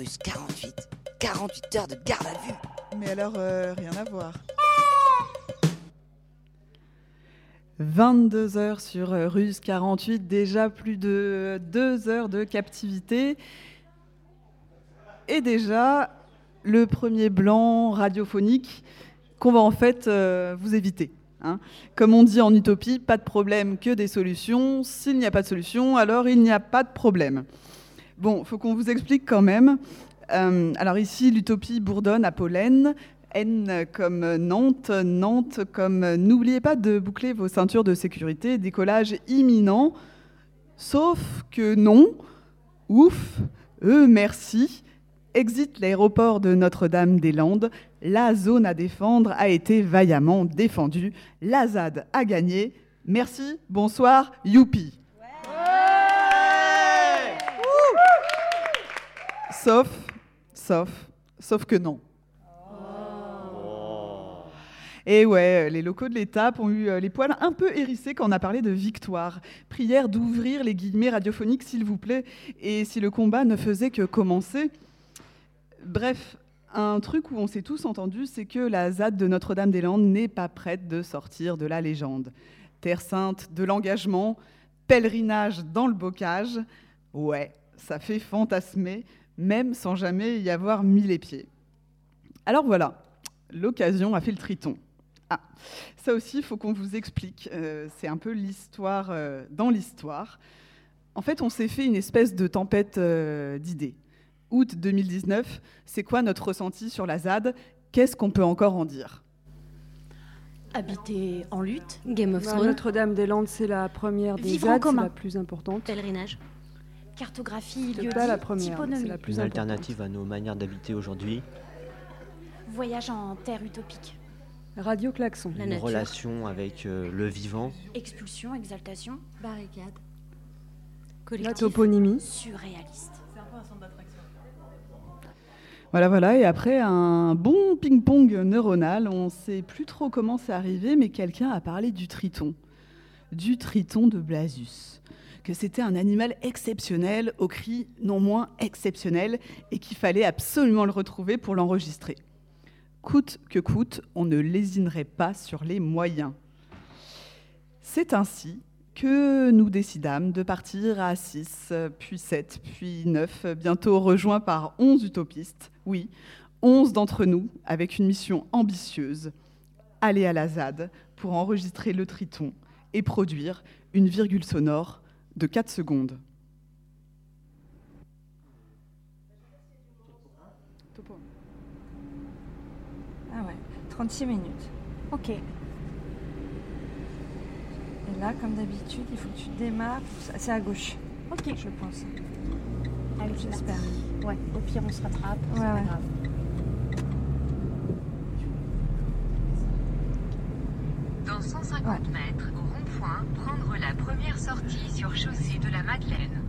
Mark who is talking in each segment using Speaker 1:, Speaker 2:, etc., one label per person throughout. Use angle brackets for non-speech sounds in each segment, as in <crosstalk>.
Speaker 1: Russe 48. 48 heures de garde à vue.
Speaker 2: Mais alors, euh, rien à voir. 22 heures sur euh, Russe 48, déjà plus de 2 heures de captivité. Et déjà le premier blanc radiophonique qu'on va en fait euh, vous éviter. hein. Comme on dit en utopie, pas de problème que des solutions. S'il n'y a pas de solution, alors il n'y a pas de problème. Bon, faut qu'on vous explique quand même. Euh, alors ici, l'utopie bourdonne à pollen. N comme Nantes, Nantes comme n'oubliez pas de boucler vos ceintures de sécurité, décollage imminent. Sauf que non, ouf, eux merci. Exit l'aéroport de Notre-Dame-des-Landes. La zone à défendre a été vaillamment défendue. La ZAD a gagné. Merci, bonsoir, youpi. Sauf, sauf, sauf que non. Et ouais, les locaux de l'étape ont eu euh, les poils un peu hérissés quand on a parlé de victoire. Prière d'ouvrir les guillemets radiophoniques, s'il vous plaît, et si le combat ne faisait que commencer. Bref, un truc où on s'est tous entendus, c'est que la ZAD de Notre-Dame-des-Landes n'est pas prête de sortir de la légende. Terre sainte de l'engagement, pèlerinage dans le bocage, ouais, ça fait fantasmer, même sans jamais y avoir mis les pieds. Alors voilà, l'occasion a fait le triton. Ah, ça aussi, il faut qu'on vous explique. Euh, c'est un peu l'histoire euh, dans l'histoire. En fait, on s'est fait une espèce de tempête euh, d'idées. Août 2019, c'est quoi notre ressenti sur la ZAD? Qu'est-ce qu'on peut encore en dire?
Speaker 3: Habiter en lutte,
Speaker 4: Game of
Speaker 5: Bah,
Speaker 4: Thrones,
Speaker 5: Notre-Dame-des-Landes, c'est la première des
Speaker 3: Vivre
Speaker 5: ZAD, c'est
Speaker 3: commun.
Speaker 5: la plus importante.
Speaker 4: pèlerinage.
Speaker 3: Cartographie,
Speaker 5: C'est
Speaker 3: lieu
Speaker 5: pas la première,
Speaker 3: typonomie,
Speaker 5: c'est la plus
Speaker 6: Une alternative à nos manières d'habiter aujourd'hui,
Speaker 3: voyage en terre utopique,
Speaker 5: Radio Klaxon.
Speaker 4: La
Speaker 6: une
Speaker 4: nature.
Speaker 6: relation avec euh, le vivant,
Speaker 3: expulsion, exaltation,
Speaker 4: Barricade.
Speaker 5: La
Speaker 4: Collectif.
Speaker 5: toponymie.
Speaker 3: surréaliste.
Speaker 2: Voilà, voilà. Et après un bon ping-pong neuronal, on ne sait plus trop comment c'est arrivé, mais quelqu'un a parlé du triton. Du triton de Blasius. Que c'était un animal exceptionnel, au cri non moins exceptionnel, et qu'il fallait absolument le retrouver pour l'enregistrer. Coûte que coûte, on ne lésinerait pas sur les moyens. C'est ainsi que nous décidâmes de partir à 6, puis 7, puis 9, bientôt rejoints par 11 utopistes. Oui, 11 d'entre nous, avec une mission ambitieuse, aller à la ZAD pour enregistrer le triton et produire une virgule sonore de 4 secondes.
Speaker 7: Ah ouais, 36 minutes. Ok. Et là, comme d'habitude, il faut que tu démarres. C'est à gauche,
Speaker 3: Ok,
Speaker 7: je pense.
Speaker 3: allez,
Speaker 7: J'espère.
Speaker 3: Ouais, au pire, on se rattrape, c'est
Speaker 7: Ouais,
Speaker 3: pas
Speaker 7: ouais.
Speaker 3: grave.
Speaker 8: Dans 150 mètres, rond-point, prendre la première sortie sur chaussée de la Madeleine.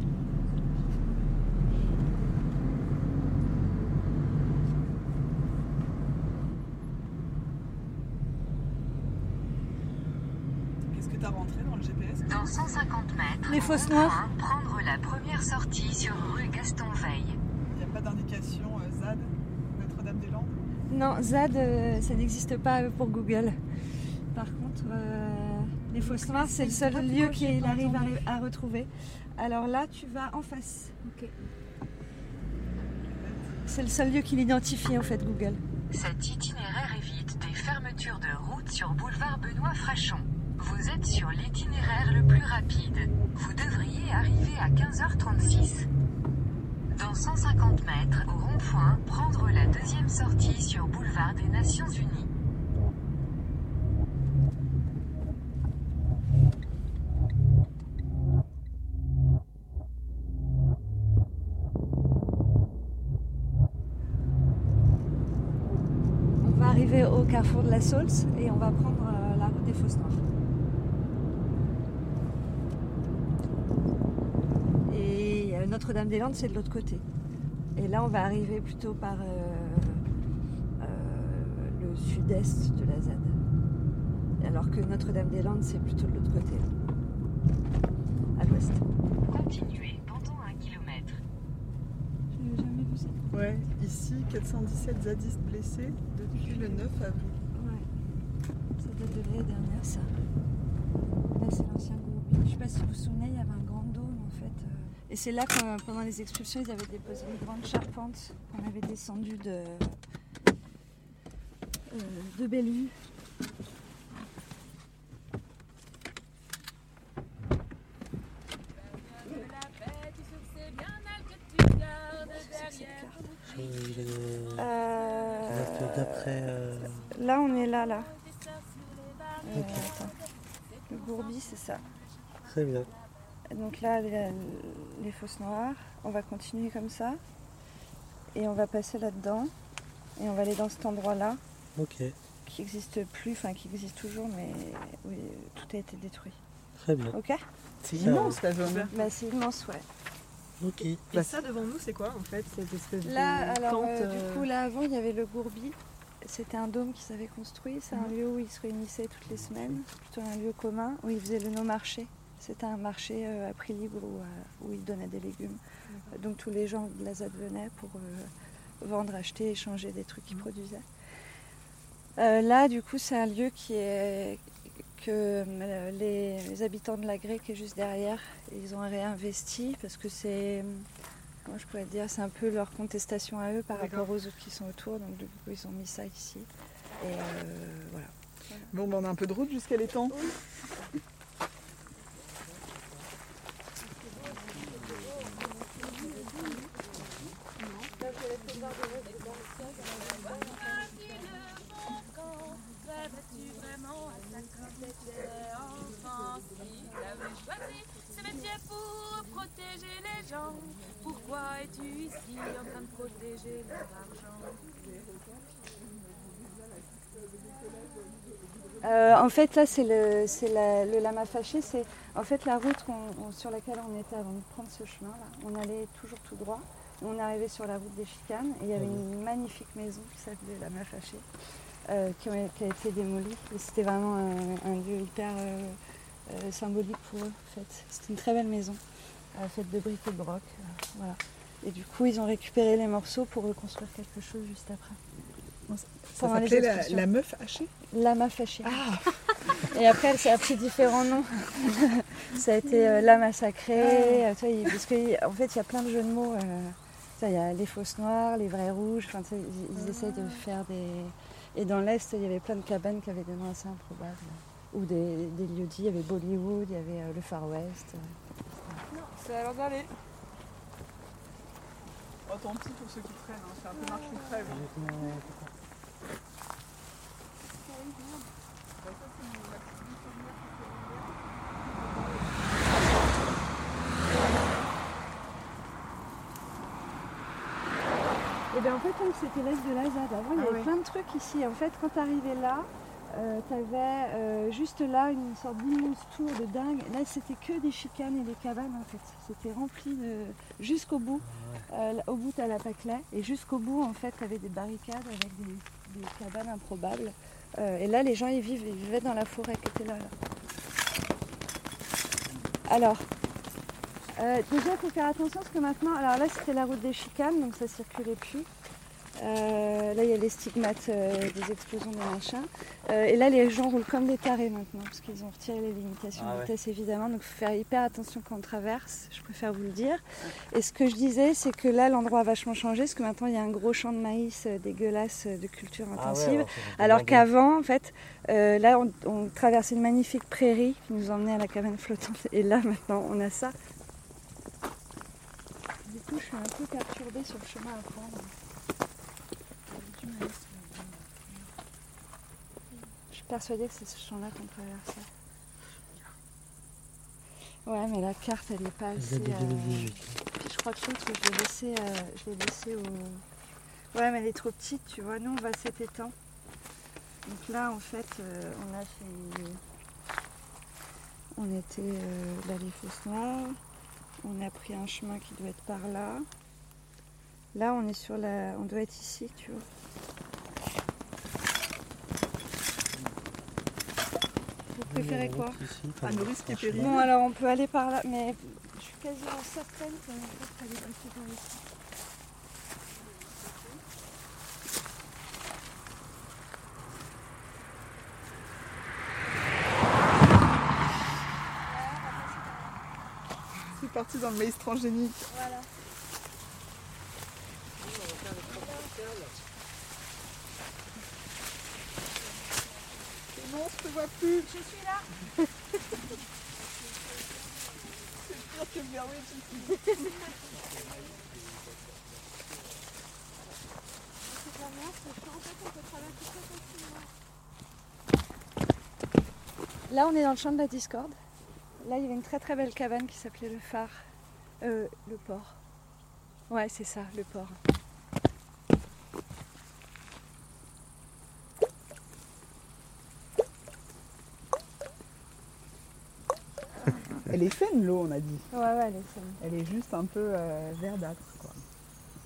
Speaker 2: Qu'est-ce que tu as rentré dans le GPS
Speaker 8: Dans 150 mètres,
Speaker 7: Les fosses noires.
Speaker 8: prendre la première sortie sur rue Gaston Veil.
Speaker 2: Il n'y a pas d'indication ZAD, Notre-Dame-des-Landes?
Speaker 7: Non, ZAD, euh, ça n'existe pas euh, pour Google. Par contre, euh, les fosses noires, c'est le seul lieu qu'il arrive à, à retrouver. Alors là, tu vas en face. C'est le seul lieu qu'il identifie en fait, Google.
Speaker 8: Cet itinéraire évite des fermetures de route sur boulevard Benoît Frachon. Vous êtes sur l'itinéraire le plus rapide. Vous devriez arriver à 15h36. Dans 150 mètres, au rond-point, prendre la deuxième sortie sur boulevard des Nations Unies.
Speaker 7: Carrefour de la Saulce et on va prendre euh, la route des Fosses. Et euh, Notre-Dame-des-Landes, c'est de l'autre côté. Et là, on va arriver plutôt par euh, le sud-est de la ZAD. Alors que Notre-Dame-des-Landes, c'est plutôt de l'autre côté, à l'ouest.
Speaker 8: Continuez
Speaker 2: Ouais, ici, 417 zadistes blessés depuis le 9 avril.
Speaker 7: Ouais. Ça date de l'année dernière, ça. Là, c'est l'ancien groupe. Je sais pas si vous vous souvenez, il y avait un grand dôme en fait. euh. Et c'est là que pendant les expulsions, ils avaient déposé une grande charpente qu'on avait descendue de, euh, de Bellevue. Euh,
Speaker 6: D'après. euh,
Speaker 7: Là. Euh. Le gourbi, c'est ça.
Speaker 6: Très bien.
Speaker 7: Donc là, les, les fosses noires, on va continuer comme ça. Et on va passer là-dedans. Et on va aller dans cet endroit-là,
Speaker 6: Ok.
Speaker 7: qui n'existe plus, enfin qui existe toujours, mais oui, tout a été détruit.
Speaker 6: Très bien.
Speaker 7: Ok?
Speaker 2: C'est immense la zone.
Speaker 7: bah, C'est immense, ouais.
Speaker 6: Ok.
Speaker 5: Et ça devant nous, c'est quoi en fait cette espèce
Speaker 7: Là,
Speaker 5: de
Speaker 7: alors,
Speaker 5: tente
Speaker 7: euh,
Speaker 5: euh,
Speaker 7: du coup, là avant, il y avait le gourbi. C'était un dôme qu'ils avaient construit. C'est un
Speaker 5: Mhm.
Speaker 7: lieu où ils se réunissaient toutes les semaines. Plutôt un lieu commun où ils faisaient le no-marché. C'était un marché euh, à prix libre où, euh, où ils donnaient des légumes. Donc tous les gens de la ZAD venaient pour euh, vendre, acheter, échanger des trucs qu'ils produisaient. Euh, là, du coup, c'est un lieu qui est que les, les habitants de la Grée qui est juste derrière, ils ont réinvesti parce que c'est Comment je pourrais dire, c'est un peu leur contestation à eux par rapport aux autres qui sont autour, donc du coup ils ont mis ça ici. Et euh, voilà.
Speaker 2: Bon, ben, on a un peu de route jusqu'à l'étang.
Speaker 4: Ce métier pour protéger les gens. Pourquoi es-tu ici en train de protéger leur argent
Speaker 7: Euh, en fait, là, c'est le, c'est la- le lama fâché. C'est en fait la route on- sur laquelle on était avant de prendre ce chemin-là. On allait toujours tout droit. On est arrivé sur la route des chicanes et il y avait une magnifique maison qui s'appelait lama fâché, euh, qui, ont- qui a été démolie. Et c'était vraiment un, un lieu hyper euh, euh, symbolique pour eux. En fait, c'était une très belle maison, euh, faite de briques et de broc. euh, voilà. Et du coup, ils ont récupéré les morceaux pour reconstruire quelque chose juste après.
Speaker 2: Ça s'appelait la,
Speaker 7: expulsions.
Speaker 2: la meuf hachée? Ah <laughs>
Speaker 7: Et après, elle s'est appris différents noms. <laughs> ça a été euh, la massacrée. euh, vois, il- parce qu'en fait, il y a plein de jeux de mots. euh, il y a les fausses noires, les vrais rouges. Ils, ils essayent de faire des. Et dans l'Est, il y avait plein de cabanes qui avaient des noms assez improbables. Ou des, des lieux dits. Il y avait Bollywood, il y avait euh, le Far West.
Speaker 2: C'est à l'heure d'aller. Oh, tant pis pour ceux qui traînent, hein, c'est un peu marche ou crève.
Speaker 7: Et bien en fait, comme c'était l'Est de la ZAD, avant il y
Speaker 2: Ah
Speaker 7: avait
Speaker 2: ouais.
Speaker 7: plein de trucs ici. En fait, quand tu arrivais là, tu avais juste là une sorte d'immense tour de dingue. Là, c'était que des chicanes et des cabanes en fait. C'était rempli de. jusqu'au bout. Euh, là, au bout, tu as la Paclay. Et jusqu'au bout, en fait, tu avais des barricades avec des, des cabanes improbables. Euh, et là, les gens, ils, vivent, ils vivaient dans la forêt qui était là. là. Alors, euh, déjà, il faut faire attention parce que maintenant, alors là, c'était la route des chicanes, donc ça circulait plus. Euh, là, il y a les stigmates euh, des explosions des machins. Euh, et là, les gens roulent comme des tarés maintenant, parce qu'ils ont retiré les limitations
Speaker 6: Ah
Speaker 7: de
Speaker 6: ouais.
Speaker 7: vitesse, évidemment. Donc, il faut faire hyper attention quand on traverse, je préfère vous le dire. Et ce que je disais, c'est que là, l'endroit a vachement changé, parce que maintenant, il y a un gros champ de maïs dégueulasse de culture
Speaker 6: Ah
Speaker 7: intensive. Alors qu'avant, en fait, là, on, on traversait une magnifique prairie qui nous emmenait à la cabane flottante. Et là, maintenant, on a ça. Du coup, je suis un peu perturbée sur le chemin à prendre. J'ai du mal à se- Je suis persuadée que c'est ce champ-là qu'on traversait. Ouais, mais la carte, elle n'est pas assez. euh,
Speaker 6: 2018.
Speaker 7: Puis je crois que je l'ai euh, je l'ai laissé au. Ouais, mais elle est trop petite, tu vois. Nous, on va à cet étang. Donc là, en fait, euh, on a fait. On était euh, là, les Fosses Noires. On a pris un chemin qui doit être par là. Là, on est sur la. On doit être ici, tu vois. Vous préférez quoi ici,
Speaker 2: À nos risques et.
Speaker 7: Non, alors on peut aller par là, mais je suis quasiment certaine qu'on peut aller passer par ici.
Speaker 9: C'est parti dans le maïs transgénique.
Speaker 10: Voilà.
Speaker 9: Non, je te vois plus.
Speaker 10: Je suis là.
Speaker 9: C'est pire que Blair Witch ici.
Speaker 10: Là, on est dans le champ de la discorde. Là, il y avait une très très belle cabane qui s'appelait le phare. Euh, le port. Ouais, c'est ça, le port.
Speaker 9: Elle est saine l'eau, on a dit.
Speaker 10: Ouais, ouais, elle est saine.
Speaker 9: Elle est juste un peu euh, verdâtre, quoi.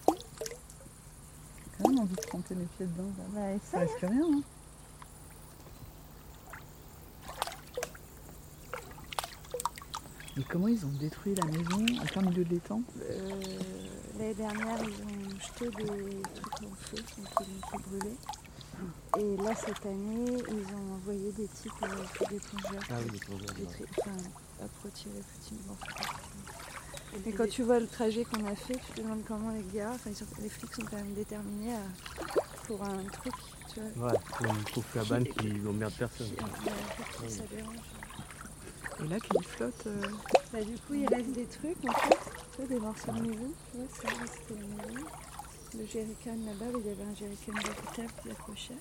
Speaker 9: J'ai quand même envie de tremper mes pieds dedans. là.
Speaker 10: Bah,
Speaker 9: Ça risque rien, hein. Mais comment ils ont détruit la maison? En plein milieu de l'étang
Speaker 10: Euh, L'année dernière, ils ont jeté des trucs en feu, donc ils ont fait brûler. Et là, cette année, ils ont envoyé des types euh, des plongeurs.
Speaker 11: Ah oui, des plongeurs,
Speaker 10: Des
Speaker 11: ouais.
Speaker 10: tri- enfin, hop, retirer effectivement. Et quand tu vois le trajet qu'on a fait, tu te demandes comment les gars, enfin, les flics sont quand même déterminés à- pour un truc, tu vois.
Speaker 11: Ouais, pour une pauvre cabane qui n'emmerde personne.
Speaker 10: qui- en fait, ça dérange.
Speaker 9: Et là, qui flotte. euh,
Speaker 10: Bah, du coup, il reste des trucs en fait, tu vois, des morceaux de maison. Tu vois, ça. Le jerrycan là-bas, il y avait un jerrycan véritable qui accrochait.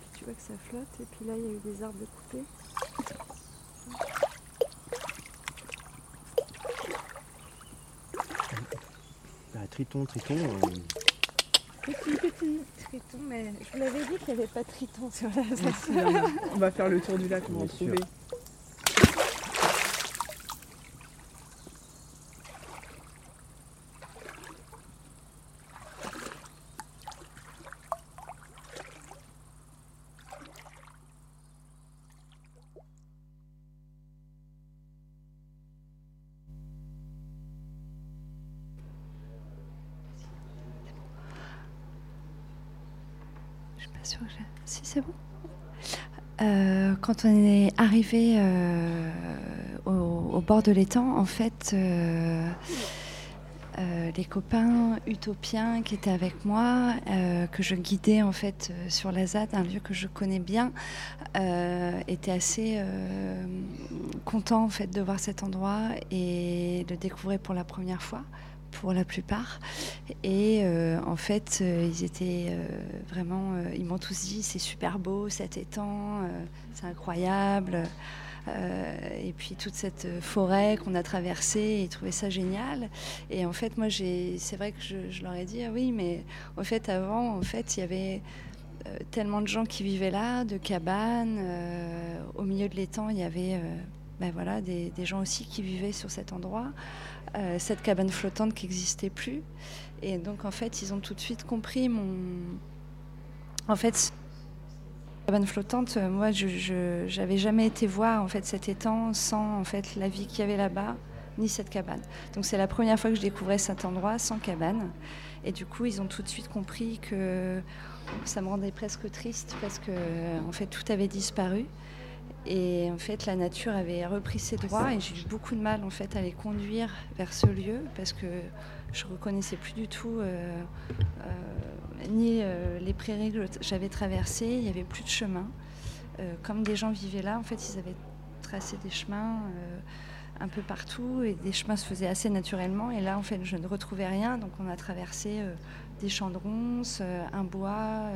Speaker 10: Puis tu vois que ça flotte. Et puis là, il y a eu des arbres coupés.
Speaker 11: Triton, triton. euh,
Speaker 10: Petit, petit triton, mais je vous l'avais dit qu'il n'y avait pas de triton sur la
Speaker 9: si, on- va faire le tour du lac, on va en trouver.
Speaker 7: Si, c'est bon. Euh, quand on est arrivé euh, au, bord de l'étang, en fait, euh, les copains utopiens qui étaient avec moi, que je guidais en fait sur la ZAD, un lieu que je connais bien, étaient assez contents en fait de voir cet endroit et de découvrir pour la première fois, pour la plupart. Et euh, en fait, euh, ils étaient euh, vraiment, ils m'ont tous dit c'est super beau cet étang, c'est incroyable. Et puis toute cette forêt qu'on a traversée, ils trouvaient ça génial. Et en fait, moi, c'est vrai que je, leur ai dit ah oui, mais en fait, avant, en fait, il y avait tellement de gens qui vivaient là, de cabanes. au milieu de l'étang, il y avait ben voilà, des gens aussi qui vivaient sur cet endroit. Euh, cette cabane flottante qui n'existait plus. Et donc, en fait, ils ont tout de suite compris mon. En fait, cabane flottante, euh, moi, je j'avais jamais été voir en fait cet étang sans en fait la vie qu'il y avait là-bas, ni cette cabane. Donc, c'est la première fois que je découvrais cet endroit sans cabane. Et du coup, ils ont tout de suite compris que ça me rendait presque triste parce que en fait tout avait disparu. Et en fait, la nature avait repris ses droits et j'ai eu beaucoup de mal en fait à les conduire vers ce lieu parce que je reconnaissais plus du tout euh, euh, ni euh, les prairies que j'avais traversées, il n'y avait plus de chemin. Comme des gens vivaient là, en fait, ils avaient tracé des chemins un peu partout et des chemins se faisaient assez naturellement. Et là, en fait, je ne retrouvais rien, donc on a traversé des champs de ronces, un bois.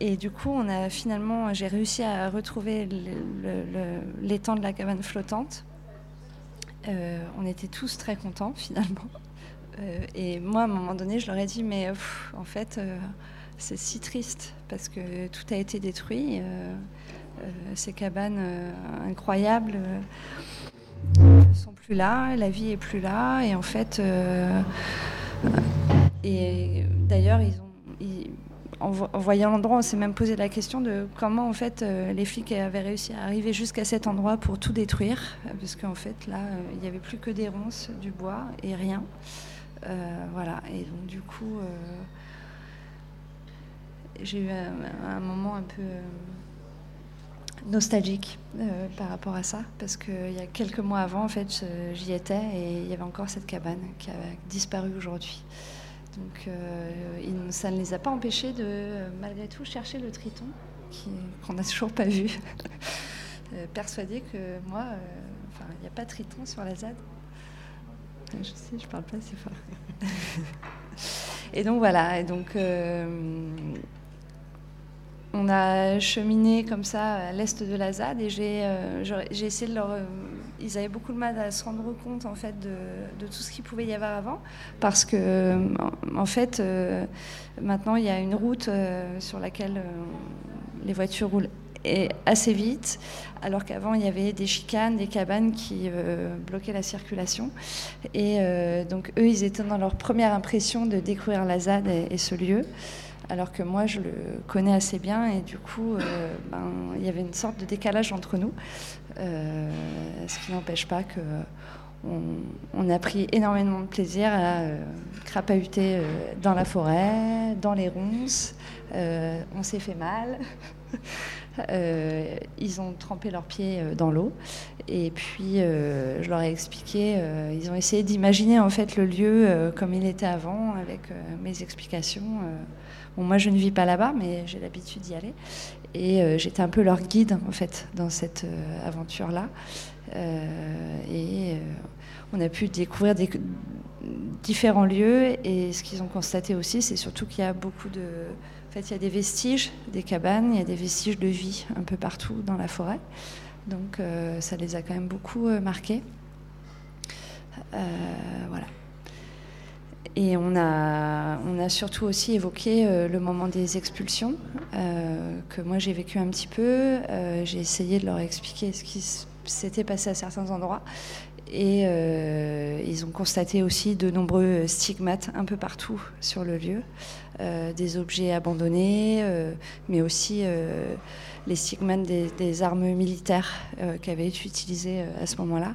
Speaker 7: Et du coup, on a finalement, j'ai réussi à retrouver l'étang de la cabane flottante. Euh, on était tous très contents <laughs> finalement. Euh, et moi, à un moment donné, je leur ai dit, mais en fait, euh, c'est si triste parce que tout a été détruit. ces cabanes incroyables sont plus là, la vie est plus là. Et en fait, et d'ailleurs, ils ont, en, vo- en voyant l'endroit, on s'est même posé la question de comment en fait euh, les flics avaient réussi à arriver jusqu'à cet endroit pour tout détruire, euh, parce qu'en fait là, euh, il n'y avait plus que des ronces, du bois et rien. Voilà. Et donc du coup, j'ai eu un, moment un peu, nostalgique par rapport à ça, parce qu'il y a quelques mois avant, en fait, j'y étais et il y avait encore cette cabane qui a disparu aujourd'hui. Donc, euh, ça ne les a pas empêchés de, euh, malgré tout, chercher le triton qu'on n'a toujours pas vu. <laughs> Euh, persuadé que moi, enfin, il n'y a pas de triton sur la ZAD. Je sais, je parle pas assez fort. <laughs> et donc voilà, et donc on a cheminé comme ça à l'est de la ZAD et j'ai essayé de leur. Ils avaient beaucoup de mal à se rendre compte en fait de, tout ce qu'il pouvait y avoir avant. Parce que en, fait euh, maintenant il y a une route euh, sur laquelle euh, les voitures roulent assez vite, alors qu'avant il y avait des chicanes, des cabanes qui bloquaient la circulation. Et donc eux, ils étaient dans leur première impression de découvrir la ZAD et ce lieu, alors que moi je le connais assez bien et du coup, euh, ben, il y avait une sorte de décalage entre nous, euh, ce qui n'empêche pas que on, a pris énormément de plaisir à euh, crapahuter euh, dans la forêt, dans les ronces. On s'est fait mal. <laughs> Ils ont trempé leurs pieds dans l'eau et puis je leur ai expliqué. ils ont essayé d'imaginer en fait le lieu comme il était avant avec mes explications. Moi je ne vis pas là-bas, mais j'ai l'habitude d'y aller et euh, j'étais un peu leur guide en fait dans cette euh, aventure-là. Euh, et on a pu découvrir différents lieux et ce qu'ils ont constaté aussi, c'est surtout qu'il y a beaucoup de... En fait, il y a des vestiges des cabanes, il y a des vestiges de vie un peu partout dans la forêt. Donc ça les a quand même beaucoup marqués. Voilà. Et on a, on a surtout aussi évoqué euh, le moment des expulsions, euh, que moi j'ai vécu un petit peu. Euh, j'ai essayé de leur expliquer ce qui s'était passé à certains endroits. Et ils ont constaté aussi de nombreux stigmates un peu partout sur le lieu, des objets abandonnés, mais aussi les stigmates des, armes militaires qui avaient été utilisées à ce moment-là.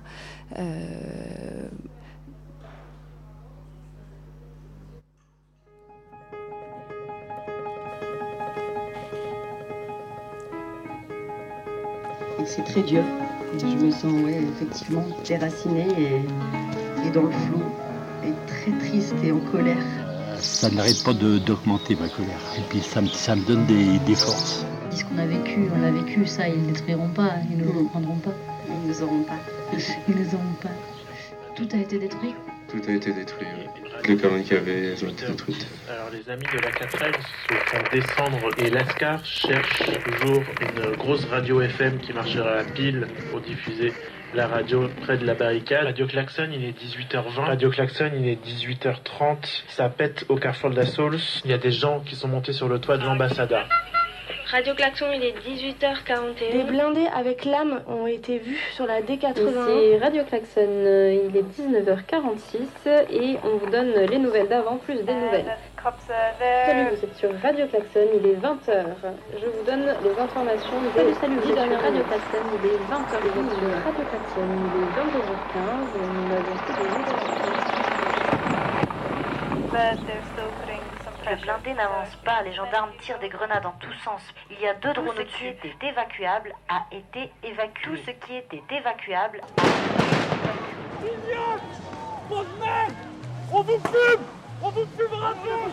Speaker 12: C'est très dur. Et je me sens ouais, effectivement déracinée et, et dans le flou, et très triste et en colère.
Speaker 13: Ça n'arrête pas de- d'augmenter ma colère. Et puis ça me, ça me donne des, des forces.
Speaker 14: Ce qu'on a vécu, on l'a vécu, ça, ils ne détruiront pas, ils ne le reprendront pas.
Speaker 12: Ils nous auront pas.
Speaker 14: Ils ne les auront pas. Tout a été détruit.
Speaker 15: Tout a été détruit. les cabanes qu'il y avait, elles ont été détruites.
Speaker 16: Alors les amis de la 4L se font descendre et Lascar cherche toujours une grosse radio FM qui marchera à pile pour diffuser la radio près de la barricade. Radio Klaxon, il est 18h20. Radio Klaxon, il est 18h30. Ça pète au carrefour de la Sauls. Il y a des gens qui sont montés sur le toit de l'ambassade.
Speaker 17: Radio Klaxon, il est 18h41. Des blindés avec lame ont été vus sur la D80.
Speaker 18: Ici Radio Klaxon, il est 19h46 et on vous donne les nouvelles d'avant plus des nouvelles. Salut, vous êtes sur Radio Klaxon, il est 20h. Je vous donne les informations des
Speaker 17: Salut, salut, vous
Speaker 18: dix
Speaker 17: êtes sur
Speaker 18: dernières
Speaker 17: Radio. Klaxon, il est 20h15.
Speaker 18: Vous êtes sur Radio Klaxon, il est 22h15 et nous avons fait des nouvelles.
Speaker 19: Le blindé n'avance pas, les gendarmes tirent des grenades en tous sens. Il y a deux drones au-dessus. Tout ce qui était évacuable a été évacué. Tout ce qui était évacuable
Speaker 20: On vous fume On vous fumera tous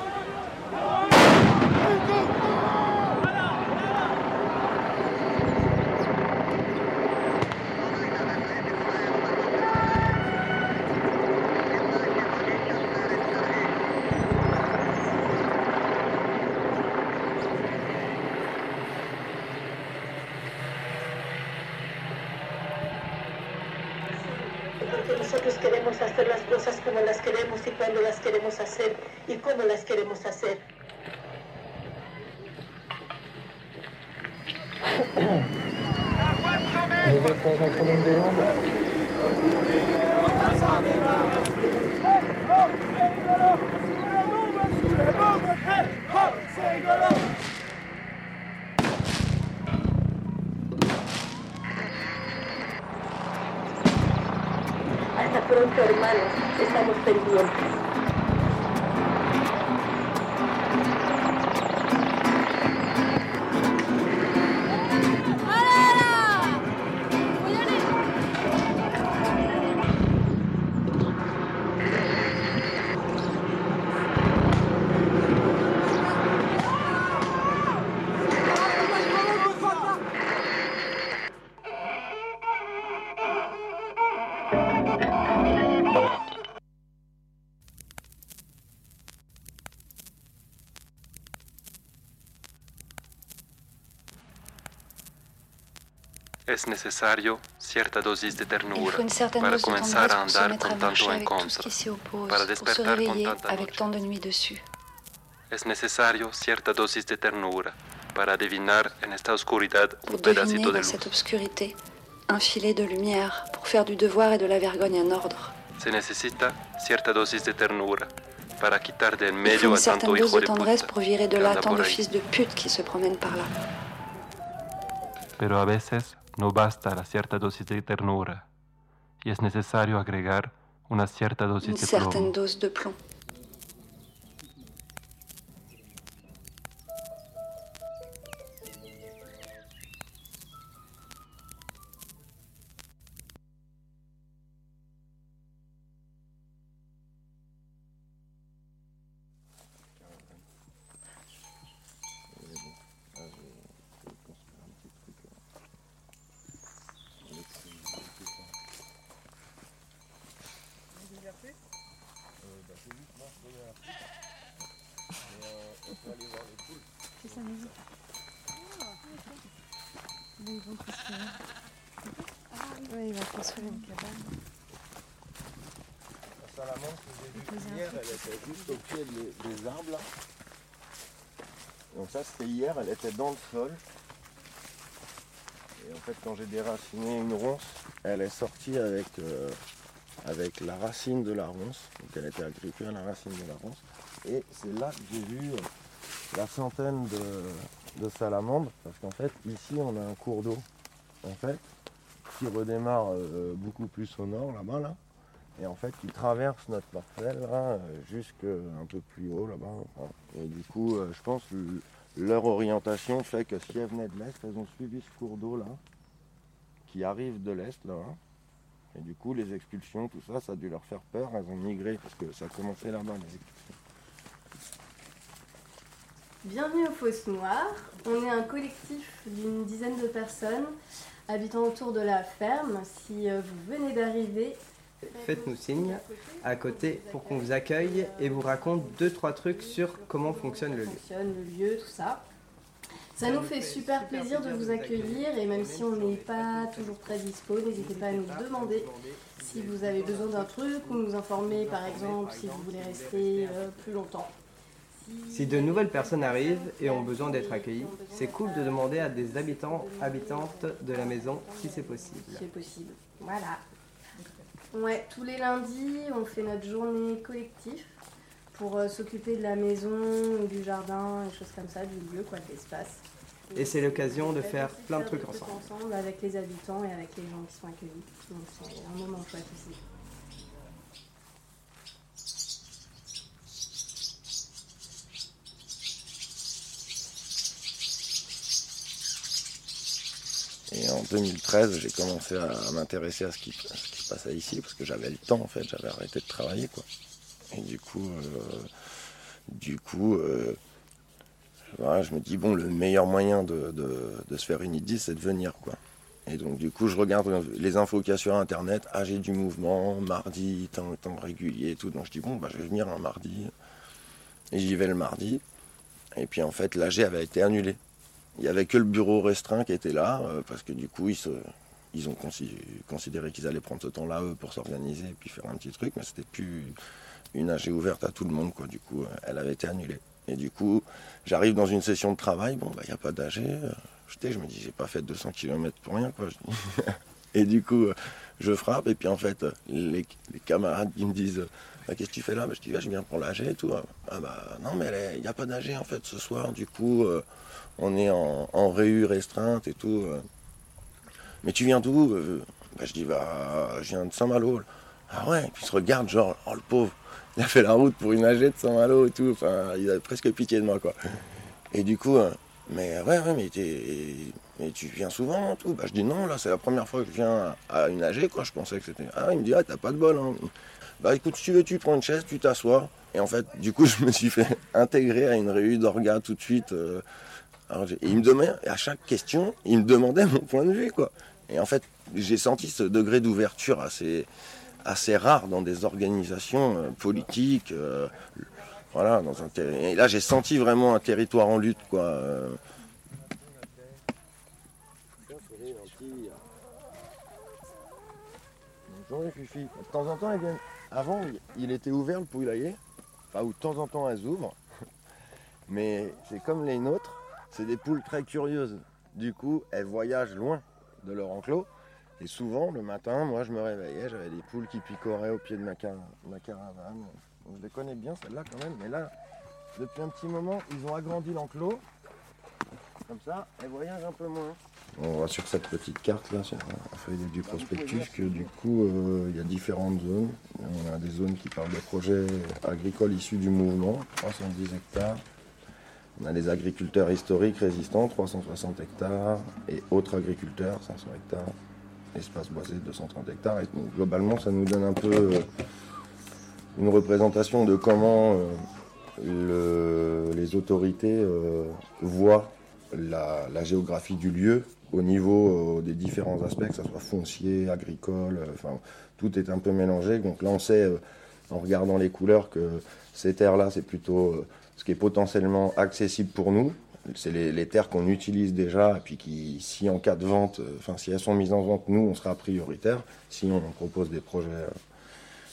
Speaker 21: Es necesario cierta dosis de
Speaker 22: Il
Speaker 21: ternura
Speaker 22: faut une certaine
Speaker 21: para comenzar a andar con tanto
Speaker 22: oppose,
Speaker 21: para
Speaker 22: pour se
Speaker 21: despertar con tanta
Speaker 22: avec
Speaker 21: noche.
Speaker 22: tant de nuits dessus.
Speaker 21: Es necesario cierta dosis de ternura para adivinar en esta oscuridad un
Speaker 22: Pour deviner
Speaker 21: pedacito de
Speaker 22: dans
Speaker 21: luz.
Speaker 22: cette obscurité un filet de lumière pour faire du devoir et de la vergogne un ordre.
Speaker 21: Se necesita cierta dosis de ternura para quitar medio
Speaker 22: une
Speaker 21: a tanto hijo
Speaker 22: de
Speaker 21: de
Speaker 22: tendresse pour virer de
Speaker 21: que
Speaker 22: là tant
Speaker 21: por
Speaker 22: de fils de pute qui se promènent par là.
Speaker 21: Pero a veces no basta la cierta dosis de ternura y es necesario agregar una cierta dosis
Speaker 22: Une
Speaker 21: de plomo.
Speaker 23: Elle était dans le sol. Et en fait quand j'ai déraciné une ronce, elle est sortie avec, euh, avec la racine de la ronce. Donc elle était agrippée à la racine de la ronce. Et c'est là que j'ai vu euh, la centaine de, salamandres. Parce qu'en fait ici on a un cours d'eau. En fait, qui redémarre euh, beaucoup plus au nord là-bas là. Et en fait, qui traverse notre parcelle là, euh, jusque un peu plus haut là-bas. Et du coup, je pense leur orientation fait que si elles venaient de l'est, elles ont suivi ce cours d'eau là, qui arrive de l'est là. hein. Et du coup, les expulsions, tout ça, ça a dû leur faire peur. Elles ont migré parce que ça a commencé là-bas les expulsions.
Speaker 24: Bienvenue aux Fosses Noires. On est un collectif d'une dizaine de personnes habitant autour de la ferme. Si euh, vous venez d'arriver,
Speaker 25: Faites-nous signe à côté pour qu'on vous accueille et vous raconte deux trois trucs sur comment fonctionne le lieu.
Speaker 24: fonctionne le lieu, tout ça. Ça nous fait super plaisir de vous accueillir et même si on n'est pas toujours très dispo, n'hésitez pas à nous demander si vous avez besoin d'un truc ou nous informer par exemple si vous voulez rester euh, plus longtemps.
Speaker 25: Si de nouvelles personnes arrivent et ont besoin d'être accueillies, c'est cool de demander à des habitants, habitantes de la maison si c'est possible.
Speaker 24: C'est possible. Voilà. Ouais, tous les lundis, on fait notre journée collective pour euh, s'occuper de la maison, ou du jardin, et choses comme ça, du lieu, quoi, de l'espace.
Speaker 25: Et c'est l'occasion de faire plein de
Speaker 24: des
Speaker 25: trucs ensemble.
Speaker 24: ensemble avec les habitants et avec les gens qui sont accueillis. Donc c'est un moment chouette aussi.
Speaker 23: Et en 2013, j'ai commencé à m'intéresser à ce qui, à ce qui passait ici, parce que j'avais le temps en fait, j'avais arrêté de travailler quoi. Et du coup, euh, du coup, euh, je me dis bon, le meilleur moyen de, de- se faire une idée, c'est de venir quoi. Et donc du coup, je regarde les infos qu'il y a sur internet. Ah, du mouvement, mardi, temps, temps régulier, et tout. Donc je dis bon, bah, je vais venir un mardi. Et j'y vais le mardi. Et puis en fait, l'AG avait été annulé. Il n'y avait que le bureau restreint qui était là, euh, parce que du coup, ils, se- ils ont consi- considéré qu'ils allaient prendre ce temps-là, eux, pour s'organiser et puis faire un petit truc, mais c'était plus une AG ouverte à tout le monde, quoi. Du coup, euh, elle avait été annulée. Et du coup, j'arrive dans une session de travail, bon, bah, il n'y a pas d'AG. euh, je, je me dis, j'ai pas fait 200 km pour rien, quoi. <laughs> et du coup, euh, je frappe, et puis en fait, les, camarades qui me disent, Bah, qu'est-ce que tu fais là? Bah, Je dis, Ah, je viens pour l'AG et tout. Ah bah non, mais il n'y a pas d'AG en fait ce soir, du coup, on est en, en réu restreinte et tout. Mais tu viens d'où Euh, bah, Je dis, bah, je viens de Saint-Malo. Ah ouais, et puis il se regarde, genre, oh le pauvre, il a fait la route pour une AG de Saint-Malo et tout. Enfin, il a presque pitié de moi, quoi. Et du coup, euh, mais ouais, ouais, mais, tu viens souvent tout. Bah, je dis non, là, c'est la première fois que je viens à une AG, quoi. Je pensais que c'était. Ah, il me dit, ah, t'as pas de bol, hein. Bah écoute, si tu veux, tu prends une chaise, tu t'assois. Et en fait, du coup, <laughs> je me suis fait intégrer à une réunion d'orgas tout de suite. euh, alors, il me demandait, à chaque question, il me demandait mon point de vue, quoi. Et en fait, j'ai senti ce degré d'ouverture assez, assez rare dans des organisations euh, politiques. euh, voilà, dans un Et là, j'ai senti vraiment un territoire en lutte, quoi. euh. Bonjour les. De temps en temps. Avant, il était ouvert le poulailler. Enfin, où de temps en temps, elles ouvrent. <laughs> Mais c'est comme les nôtres. C'est des poules très curieuses. Du coup, elles voyagent loin de leur enclos. Et souvent, le matin, moi, je me réveillais, j'avais des poules qui picoraient au pied de ma, car- ma caravane. Donc, je les connais bien, celles-là, quand même. Mais là, depuis un petit moment, ils ont agrandi l'enclos. Comme ça, elles voyagent un peu moins. On voit sur cette petite carte là, sur la feuille du prospectus, que du coup euh, il y a différentes zones. On a des zones qui parlent de projets agricoles issus du mouvement, 310 hectares. On a les agriculteurs historiques résistants, 360 hectares, et autres agriculteurs, 500 hectares. Espace boisé, 230 hectares. Donc, globalement, ça nous donne un peu euh, une représentation de comment euh, le- les autorités euh, voient la, géographie du lieu au niveau des différents aspects, que ce soit foncier, agricole, enfin tout est un peu mélangé. Donc là on sait en regardant les couleurs que ces terres-là c'est plutôt ce qui est potentiellement accessible pour nous. C'est les, terres qu'on utilise déjà et puis qui, si en cas de vente, euh, enfin si elles sont mises en vente, nous on sera prioritaire. Si on propose des projets euh,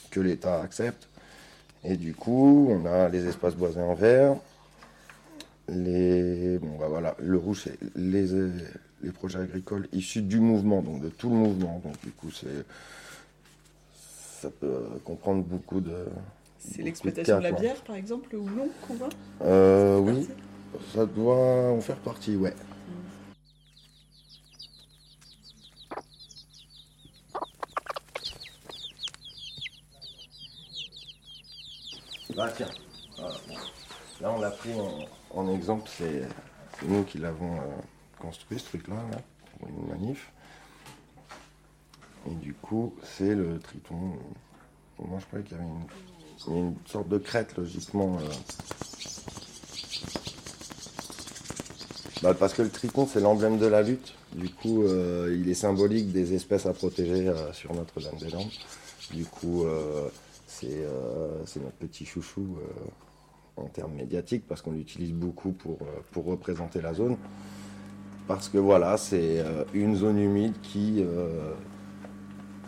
Speaker 23: que l'État accepte. Et du coup, on a les espaces boisés en vert, les, bon, bah voilà, le rouge, c'est les, les projets agricoles issus du mouvement, donc de tout le mouvement. Donc du coup, c'est, ça peut comprendre beaucoup de.
Speaker 2: C'est l'exploitation de la bière, par exemple, ou non qu'on voit
Speaker 23: Euh, oui, ça doit en faire partie, ouais. Bah tiens, voilà, bon. là on l'a pris en, en exemple, c'est nous qui l'avons euh, construit ce truc-là, là, pour une manif. Et du coup, c'est le triton. Moi je croyais qu'il y avait une, une sorte de crête logiquement. euh, Bah, parce que le triton, c'est l'emblème de la lutte. Du coup, euh, il est symbolique des espèces à protéger euh, sur Notre-Dame-des-Landes. Du coup, c'est notre petit chouchou en termes médiatiques parce qu'on l'utilise beaucoup pour, pour représenter la zone. Parce que voilà, c'est une zone humide qui,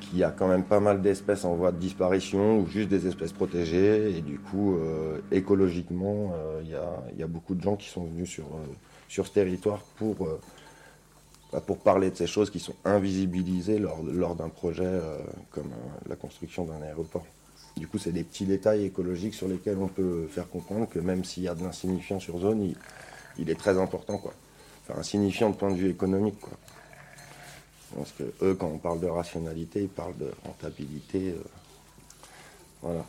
Speaker 23: euh, qui a quand même pas mal d'espèces en voie de disparition ou juste des espèces protégées. Et du coup, euh, écologiquement, euh, il y, y a beaucoup de gens qui sont venus sur, euh, sur ce territoire pour, bah, pour parler de ces choses qui sont invisibilisées lors, lors d'un projet comme la construction d'un aéroport. Du coup, c'est des petits détails écologiques sur lesquels on peut faire comprendre que même s'il y a de l'insignifiant sur zone, il, il est très important. Quoi. Enfin, insignifiant de point de vue économique. Quoi. Parce que eux, quand on parle de rationalité, ils parlent de rentabilité. euh, voilà.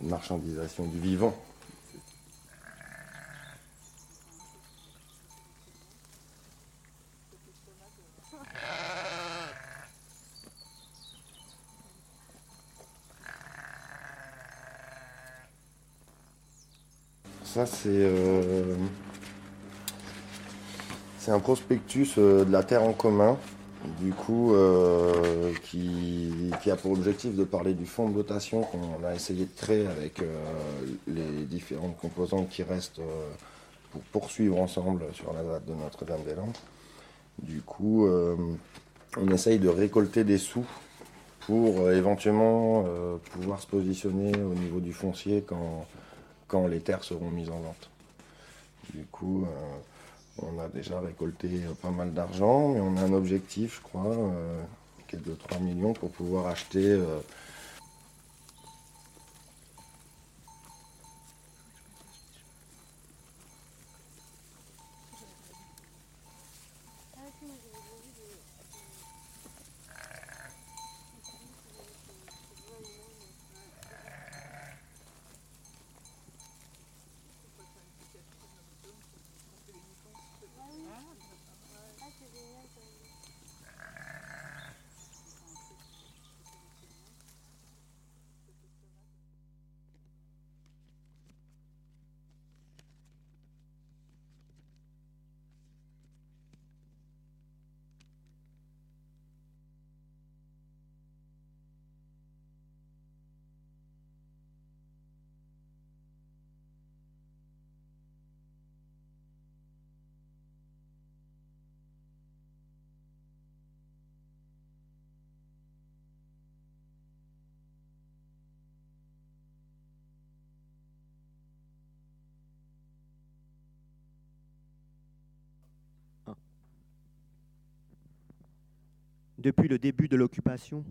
Speaker 23: Marchandisation du vivant. Ça, c'est euh, un prospectus euh, de la Terre en commun, du coup, euh, qui, a pour objectif de parler du fonds de dotation qu'on a essayé de créer avec euh, les différentes composantes qui restent euh, pour poursuivre ensemble sur la date de Notre-Dame-des-Landes. Du coup, on essaye de récolter des sous pour éventuellement pouvoir se positionner au niveau du foncier quand, quand les terres seront mises en vente. Du coup, on a déjà récolté euh, pas mal d'argent, mais on a un objectif, je crois, euh, qui est de 3 millions pour pouvoir acheter
Speaker 26: Depuis le début de l'occupation,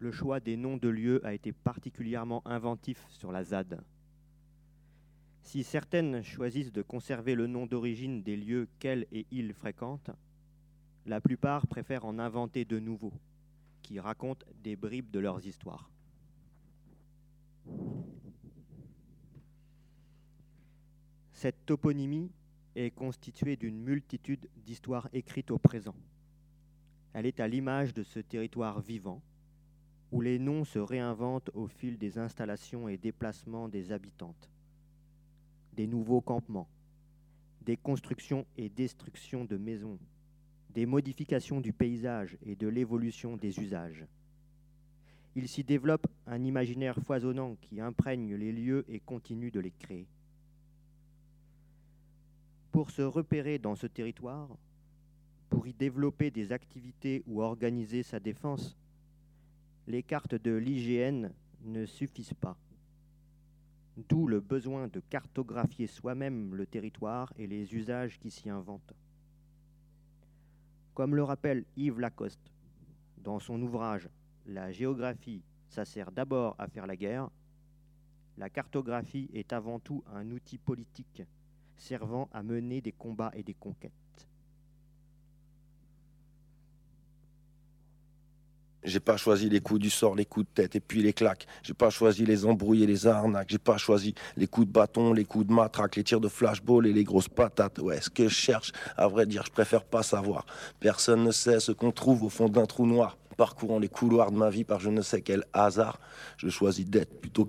Speaker 26: le choix des noms de lieux a été particulièrement inventif sur la ZAD. Si certaines choisissent de conserver le nom d'origine des lieux qu'elles et ils fréquentent, la plupart préfèrent en inventer de nouveaux, qui racontent des bribes de leurs histoires. Cette toponymie est constituée d'une multitude d'histoires écrites au présent. Elle est à l'image de ce territoire vivant, où les noms se réinventent au fil des installations et déplacements des habitantes, des nouveaux campements, des constructions et destructions de maisons, des modifications du paysage et de l'évolution des usages. Il s'y développe un imaginaire foisonnant qui imprègne les lieux et continue de les créer. Pour se repérer dans ce territoire, pour y développer des activités ou organiser sa défense, les cartes de l'IGN ne suffisent pas. D'où le besoin de cartographier soi-même le territoire et les usages qui s'y inventent. Comme le rappelle Yves Lacoste dans son ouvrage La géographie, ça sert d'abord à faire la guerre, la cartographie est avant tout un outil politique servant à mener des combats et des conquêtes.
Speaker 23: J'ai pas choisi les coups du sort, les coups de tête et puis les claques. J'ai pas choisi les embrouilles et les arnaques. J'ai pas choisi les coups de bâton, les coups de matraque, les tirs de flashball et les grosses patates. Ouais, ce que je cherche, à vrai dire, je préfère pas savoir. Personne ne sait ce qu'on trouve au fond d'un trou noir. Parcourant les couloirs de ma vie par je ne sais quel hasard, je choisis d'être plutôt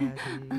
Speaker 27: 嗯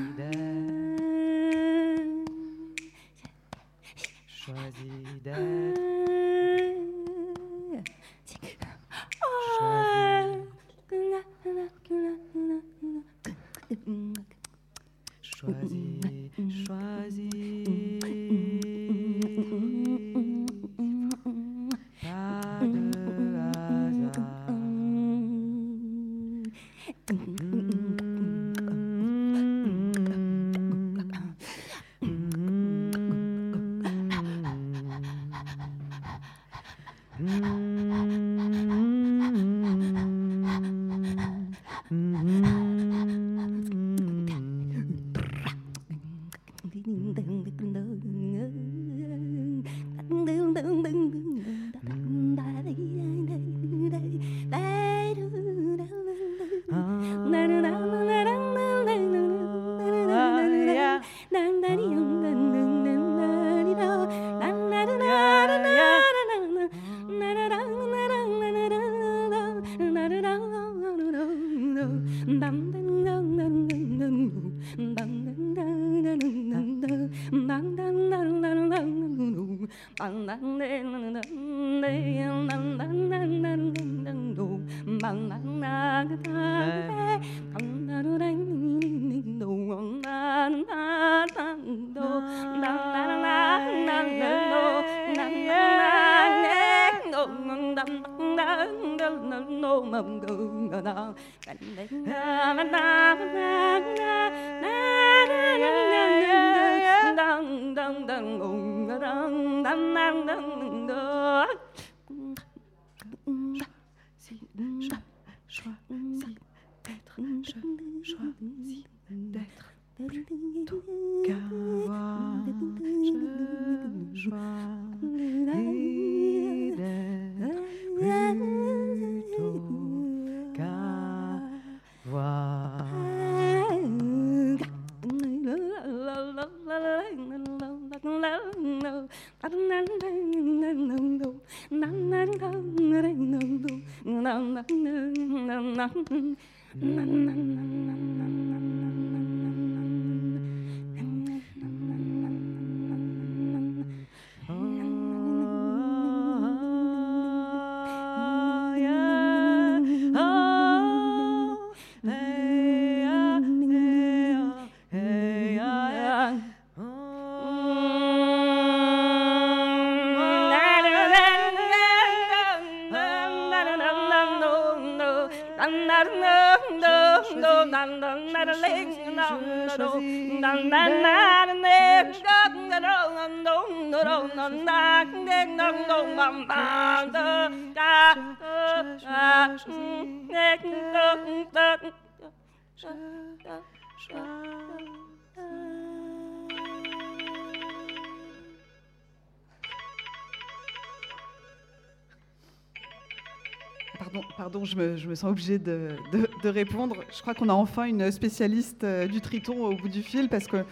Speaker 2: Pardon, pardon je, me, sens obligée de répondre. Je crois qu'on a enfin une spécialiste euh, du triton au bout du fil parce que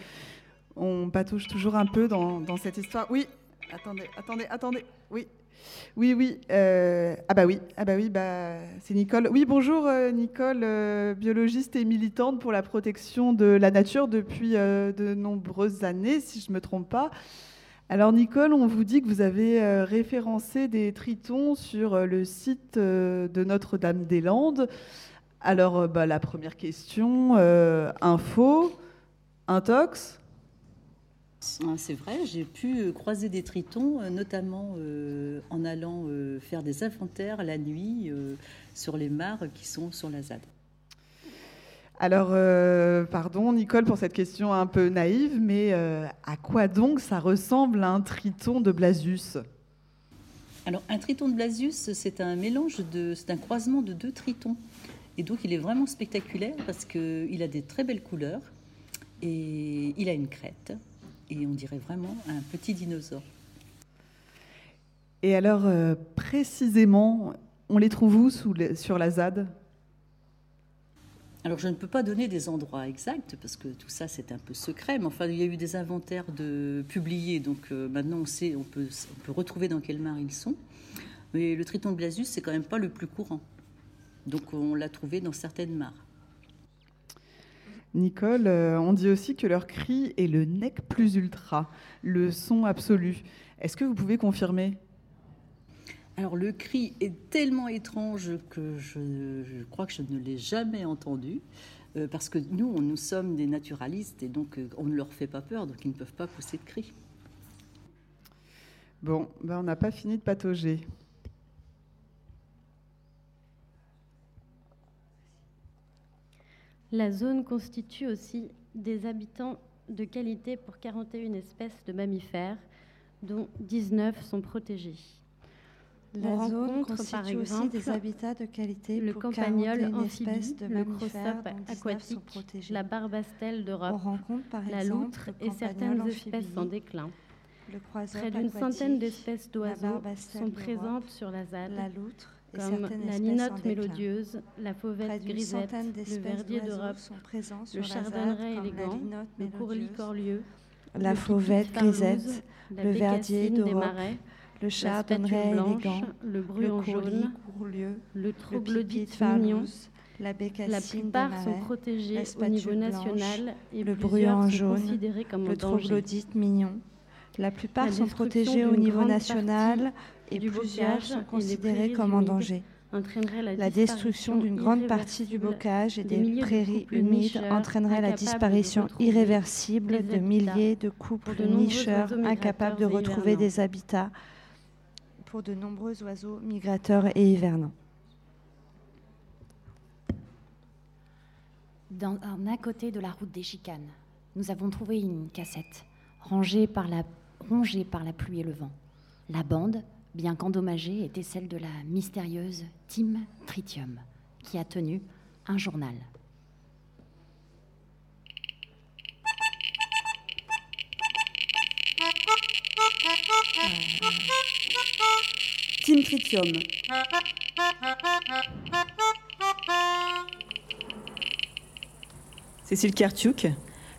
Speaker 2: on patouche toujours un peu dans, dans cette histoire. Oui, attendez, attendez, attendez. Oui, oui, oui. euh, ah bah oui, ah bah oui, bah c'est Nicole. Oui, bonjour euh, Nicole, euh, biologiste et militante pour la protection de la nature depuis de nombreuses années, si je me trompe pas. Alors Nicole, on vous dit que vous avez référencé des tritons sur le site de Notre-Dame-des-Landes. Alors bah, la première question, info, intox.
Speaker 28: Ah, C'est vrai, j'ai pu euh, croiser des tritons, euh, notamment euh, en allant euh, faire des inventaires la nuit euh, sur les mares qui sont sur la ZAD.
Speaker 2: Alors, pardon Nicole pour cette question un peu naïve, mais à quoi donc ça ressemble un triton de Blasius?
Speaker 28: Alors, un triton de Blasius, c'est un mélange de, c'est un croisement de deux tritons. Et donc, il est vraiment spectaculaire parce qu'il a des très belles couleurs et il a une crête. Et on dirait vraiment un petit dinosaure.
Speaker 2: Et alors, euh, précisément, on les trouve où sous les- sur la ZAD?
Speaker 28: Alors, je ne peux pas donner des endroits exacts parce que tout ça, c'est un peu secret. Mais enfin, il y a eu des inventaires de publiés. Donc, euh, maintenant, on sait, on peut, on peut retrouver dans quelle mare ils sont. Mais le triton de Blasius, c'est quand même pas le plus courant. Donc, on l'a trouvé dans certaines mares.
Speaker 2: Nicole, euh, on dit aussi que leur cri est le nec plus ultra, le son absolu. Est-ce que vous pouvez confirmer?
Speaker 28: Alors le cri est tellement étrange que je, je crois que je ne l'ai jamais entendu. euh, parce que nous, on- nous sommes des naturalistes et donc euh, on ne leur fait pas peur, donc ils ne peuvent pas pousser de cris.
Speaker 2: Bon, ben on n'a pas fini de patauger.
Speaker 17: La zone constitue aussi des habitants de qualité pour 41 espèces de mammifères, dont 19 sont protégés.
Speaker 7: La
Speaker 17: On
Speaker 7: zone constitue
Speaker 17: par
Speaker 7: aussi des habitats de qualité
Speaker 17: le
Speaker 7: pour
Speaker 17: campagnol
Speaker 7: 41
Speaker 17: amphibie,
Speaker 7: espèces de
Speaker 17: le
Speaker 7: mammifères,
Speaker 17: crossop
Speaker 7: dont 19 sont
Speaker 17: aquatique, la barbastelle d'Europe, la loutre et certaines espèces en déclin. Près d'une centaine d'espèces d'oiseaux sont présentes sur la ZAD,
Speaker 7: la loutre et
Speaker 17: comme la
Speaker 7: déclin.
Speaker 17: mélodieuse, la fauvette grisette, le verdier d'Europe,
Speaker 7: sont présents sur
Speaker 17: le chardonneret élégant,
Speaker 7: linotte
Speaker 17: le courlis corlieu,
Speaker 7: la fauvette grisette, le verdier d'Europe, le chardonneret élégant,
Speaker 17: le bruant jaune, le troglodyte mignon.
Speaker 7: la
Speaker 17: La
Speaker 7: bécassine
Speaker 17: plupart sont protégés au niveau national et
Speaker 7: le bruant jaune,
Speaker 17: considérés comme en
Speaker 7: le troglodyte mignon. La plupart
Speaker 17: La
Speaker 7: sont protégés au niveau national et plusieurs sont
Speaker 17: prairies
Speaker 7: comme en danger.
Speaker 17: entraînerait la,
Speaker 7: La destruction d'une grande partie du bocage et des prairies humides entraînerait la disparition irréversible de milliers de couples
Speaker 17: de
Speaker 7: nicheurs incapables de retrouver des habitats pour de nombreux oiseaux migrateurs et hivernants.
Speaker 29: Dans un à côté de la route des chicanes, nous avons trouvé une cassette rangée par la, rongée par la pluie et le vent. La bande, bien qu'endommagée, était celle de la mystérieuse Tim Tritium, qui a tenu un journal.
Speaker 30: Tim Tritium. Cécile Kertiuk,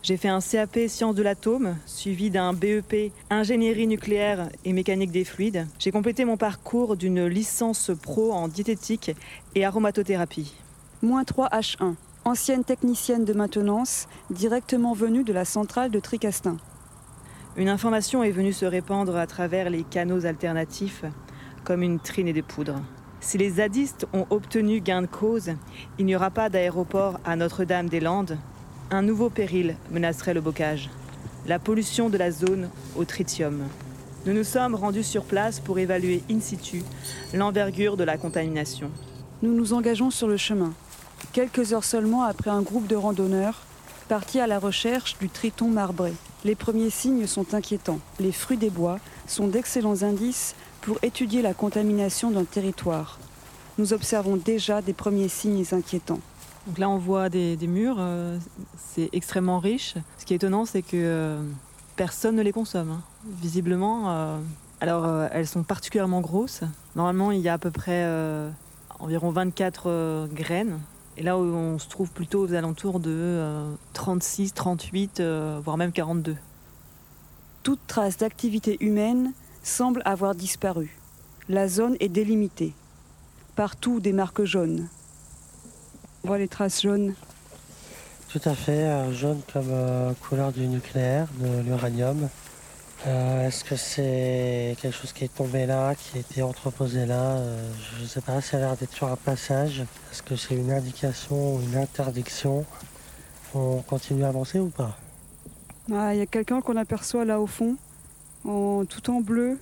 Speaker 30: J'ai fait un CAP sciences de l'atome, suivi d'un BEP ingénierie nucléaire et mécanique des fluides. J'ai complété mon parcours d'une licence pro en diététique et aromatothérapie.
Speaker 31: Moins 3H1, ancienne technicienne de maintenance, directement venue de la centrale de Tricastin.
Speaker 30: Une information est venue se répandre à travers les canaux alternatifs comme une traînée de poudre. Si les zadistes ont obtenu gain de cause, il n'y aura pas d'aéroport à Notre-Dame-des-Landes. Un nouveau péril menacerait le bocage. La pollution de la zone au tritium. Nous nous sommes rendus sur place pour évaluer in situ l'envergure de la contamination.
Speaker 31: Nous nous engageons sur le chemin. Quelques heures seulement après un groupe de randonneurs partis à la recherche du triton marbré. Les premiers signes sont inquiétants. Les fruits des bois sont d'excellents indices pour étudier la contamination d'un territoire. Nous observons déjà des premiers signes inquiétants.
Speaker 30: Donc là, on voit des, murs, euh, c'est extrêmement riche. Ce qui est étonnant, c'est que euh, personne ne les consomme. hein. Visiblement, euh, alors elles sont particulièrement grosses. Normalement, il y a à peu près environ 24 euh, graines. Et là, on se trouve plutôt aux alentours de euh, 36, 38, euh, voire même 42.
Speaker 31: Toute trace d'activité humaine semble avoir disparu. La zone est délimitée. Partout des marques jaunes. On voit les traces jaunes.
Speaker 32: Tout à fait, euh, jaune comme euh, couleur du nucléaire, de l'uranium. Euh, Est-ce que c'est quelque chose qui est tombé là, qui a été entreposé là? Je ne sais pas, ça a l'air d'être sur un passage. Est-ce que c'est une indication ou une interdiction? On continue à avancer ou pas?
Speaker 31: Ah, Il y a quelqu'un qu'on aperçoit là au fond, en, tout en bleu,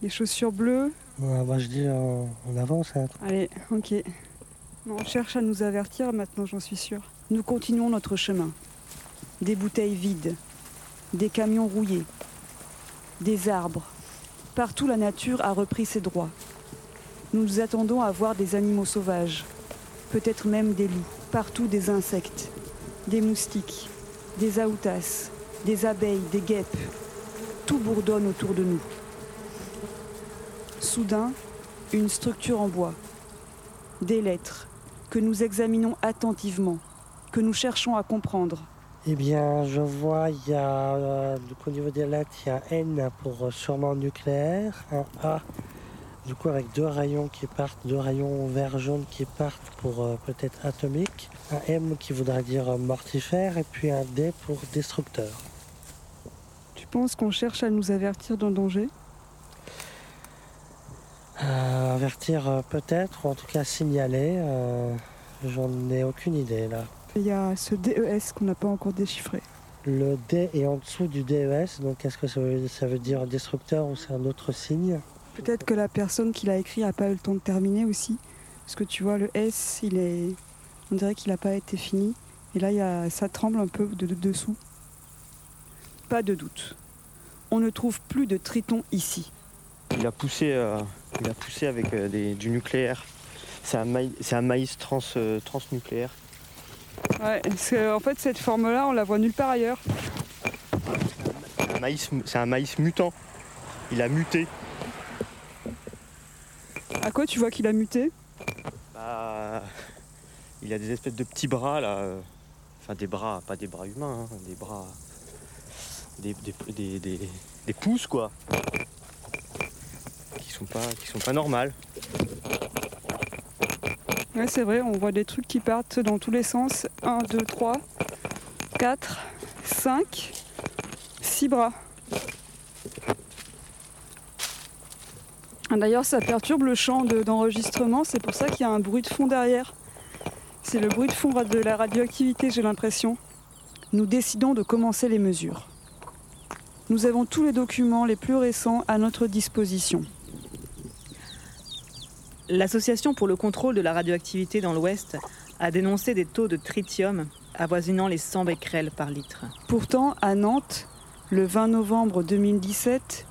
Speaker 31: des chaussures bleues.
Speaker 32: Ouais, Moi je dis on, on avance. hein.
Speaker 31: Allez, ok. On cherche à nous avertir maintenant, j'en suis sûre. Nous continuons notre chemin. Des bouteilles vides, des camions rouillés, des arbres. Partout la nature a repris ses droits. Nous nous attendons à voir des animaux sauvages, peut-être même des loups. Partout des insectes, des moustiques, des aoutas, des abeilles, des guêpes. Tout bourdonne autour de nous. Soudain, une structure en bois, des lettres que nous examinons attentivement, que nous cherchons à comprendre.
Speaker 32: Eh bien, je vois, il y a, euh, donc, au niveau des lettres, il y a N pour euh, sûrement nucléaire, un A, du coup avec deux rayons qui partent, deux rayons vert-jaune qui partent pour euh, peut-être atomique, un M qui voudrait dire mortifère, et puis un D pour destructeur.
Speaker 31: Tu penses qu'on cherche à nous avertir d'un danger?
Speaker 32: Euh, avertir euh, peut-être, ou en tout cas signaler, euh, j'en ai aucune idée là.
Speaker 31: Il y a ce DES qu'on n'a pas encore déchiffré.
Speaker 32: Le D est en dessous du DES, donc est-ce que ça veut, ça veut dire destructeur ou c'est un autre signe?
Speaker 31: Peut-être que la personne qui l'a écrit n'a pas eu le temps de terminer aussi. Parce que tu vois, le S, il est... on dirait qu'il n'a pas été fini. Et là, il y a... ça tremble un peu de, de dessous. Pas de doute. On ne trouve plus de triton ici.
Speaker 11: Il a poussé, euh, il a poussé avec euh, des- du nucléaire. C'est un, maï- c'est un maïs trans, euh, transnucléaire.
Speaker 31: Ouais, en fait, cette forme-là, on la voit nulle part ailleurs.
Speaker 11: C'est un maïs mutant. Il a muté.
Speaker 31: À quoi tu vois qu'il a muté?
Speaker 11: Bah, il a des espèces de petits bras là. Enfin, des bras, pas des bras humains, hein, des bras. Des, des, des, des- des pouces quoi. Qui sont pas, qui sont pas normales.
Speaker 31: Ouais, c'est vrai, on voit des trucs qui partent dans tous les sens. 1, 2, 3, 4, 5, 6 bras. Ah, D'ailleurs, ça perturbe le champ de- d'enregistrement, c'est pour ça qu'il y a un bruit de fond derrière. C'est le bruit de fond de la radioactivité, j'ai l'impression. Nous décidons de commencer les mesures. Nous avons tous les documents les plus récents à notre disposition.
Speaker 30: L'Association pour le contrôle de la radioactivité dans l'Ouest a dénoncé des taux de tritium avoisinant les 100 becquerels par litre.
Speaker 31: Pourtant, à Nantes, le 20 novembre 2017,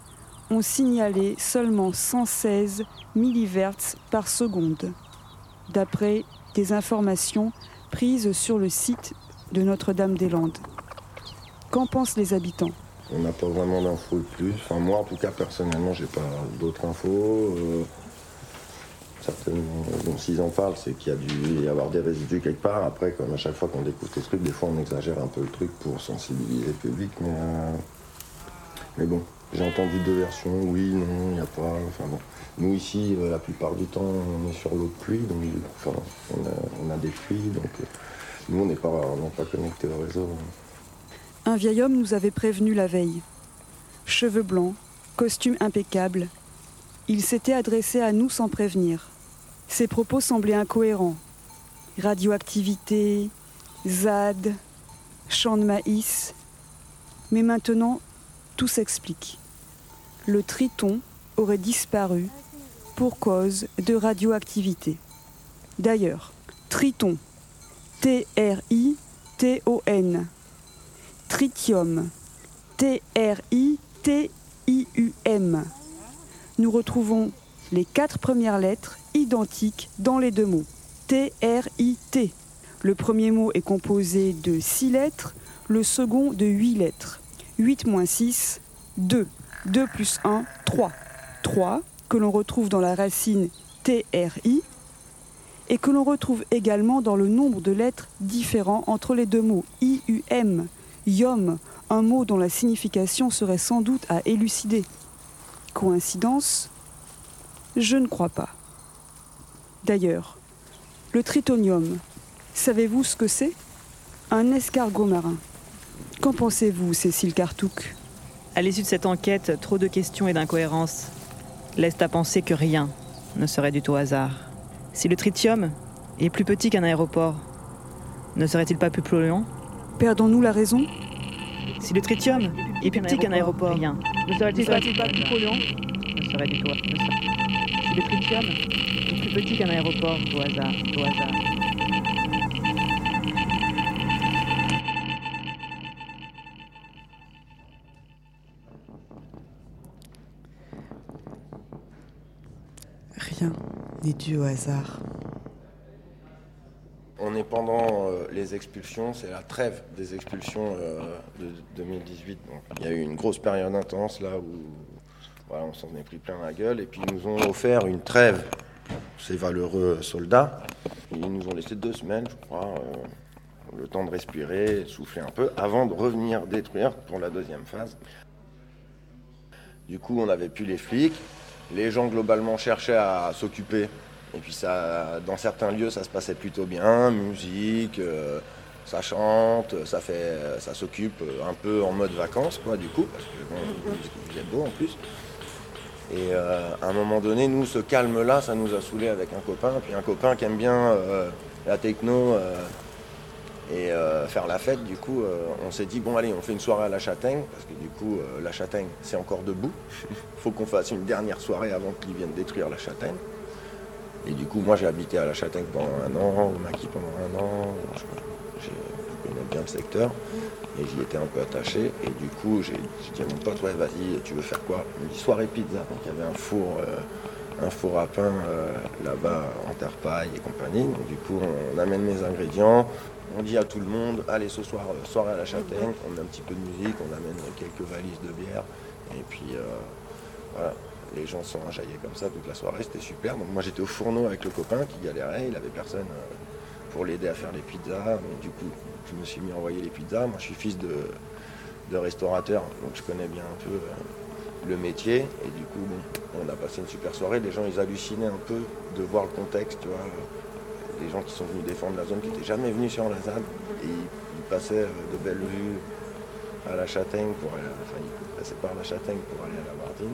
Speaker 31: on signalait seulement 116 milliverts par seconde, d'après des informations prises sur le site de Notre-Dame-des-Landes. Qu'en pensent les habitants?
Speaker 23: On n'a pas vraiment d'infos de plus. Enfin, moi, en tout cas, personnellement, j'ai pas d'autres infos. Euh, certainement. S'ils en parlent, c'est qu'il y a dû y avoir des résidus quelque part. Après, comme à chaque fois qu'on découvre des trucs, des fois on exagère un peu le truc pour sensibiliser le public. Mais, euh, bon, j'ai entendu deux versions, oui, non, il n'y a pas. Enfin bon. Nous ici, euh, la plupart du temps, on est sur l'eau de pluie, donc enfin, on, a, des pluies, donc euh, nous on n'est pas, on pas connecté au réseau.
Speaker 31: Un vieil homme nous avait prévenu la veille. Cheveux blancs, costume impeccable. Il s'était adressé à nous sans prévenir. Ses propos semblaient incohérents. Radioactivité, ZAD, champ de maïs. Mais maintenant, tout s'explique. Le triton aurait disparu pour cause de radioactivité. D'ailleurs, triton, T-R-I-T-O-N, tritium, T-R-I-T-I-U-M. Nous retrouvons les quatre premières lettres identiques dans les deux mots. T-R-I-T. Le premier mot est composé de six lettres, le second de huit lettres. 8 moins 6, 2. 2 plus 1, 3. 3 que l'on retrouve dans la racine TRI et que l'on retrouve également dans le nombre de lettres différents entre les deux mots IUM, yom, un mot dont la signification serait sans doute à élucider. Coïncidence Je ne crois pas. D'ailleurs, le tritonium, savez-vous ce que c'est? Un escargot marin. Qu'en pensez-vous, Cécile Cartouc?
Speaker 30: À l'issue de cette enquête, trop de questions et d'incohérences laissent à penser que rien ne serait du tout hasard. Si le tritium est plus petit qu'un aéroport, ne serait-il pas plus polluant?
Speaker 31: Perdons-nous la raison?
Speaker 30: Si le tritium est plus petit qu'un aéroport, rien. ne serait-il pas, plus polluant? Ne serait du tout est plus petit qu'un aéroport, au hasard, au hasard.
Speaker 2: Rien n'est dû au hasard.
Speaker 23: On est pendant euh, les expulsions, c'est la trêve des expulsions euh, de 2018. Donc, il y a eu une grosse période intense là où on s'en est pris plein la gueule et puis ils nous ont offert une trêve, ces valeureux soldats. Ils nous ont laissé deux semaines, je crois, euh, le temps de respirer, souffler un peu, avant de revenir détruire pour la deuxième phase. Du coup, on n'avait plus les flics. Les gens globalement cherchaient à s'occuper. Et puis ça, dans certains lieux, ça se passait plutôt bien, musique, euh, ça chante, ça ça s'occupe un peu en mode vacances, quoi, du coup, parce que bon, il faisait beau en plus. Et euh, à un moment donné, nous, ce calme-là, ça nous a saoulé avec un copain, puis un copain qui aime bien euh, la techno euh, et faire la fête. Du coup, on s'est dit, bon, allez, on fait une soirée à la Châtaigne, parce que du coup, la Châtaigne, c'est encore debout. <laughs> faut qu'on fasse une dernière soirée avant qu'ils viennent détruire la Châtaigne. Et du coup, moi, j'ai habité à la Châtaigne pendant un an, Maki pendant un an je- je connais bien secteur et j'y étais un peu attaché. Et du coup, j'ai dit à mon pote, ouais, vas-y, tu veux faire quoi? Il me dit soirée pizza. Donc, il y avait un four, euh, un four à pain euh, là-bas en terre paille et compagnie. Donc, du coup, on amène les ingrédients. On dit à tout le monde, allez, ce soir, euh, soirée à la Châtaigne. On met un petit peu de musique, on amène quelques valises de bière. Et puis, voilà. Les gens sont enjaillés comme ça toute la soirée, c'était super. Donc moi j'étais au fourneau avec le copain qui galérait, il avait personne pour l'aider à faire les pizzas. Donc du coup, je me suis mis à envoyer les pizzas. Moi je suis fils de, de restaurateur, donc je connais bien un peu euh, le métier. Et du coup, bon, on a passé une super soirée. Les gens ils hallucinaient un peu de voir le contexte, tu vois. Des gens qui sont venus défendre la zone, qui n'étaient jamais venus sur la ZAD. Et ils, passaient euh, de Bellevue à la Châtaigne pour aller, enfin ils passaient par la Châtaigne pour aller à la Martine.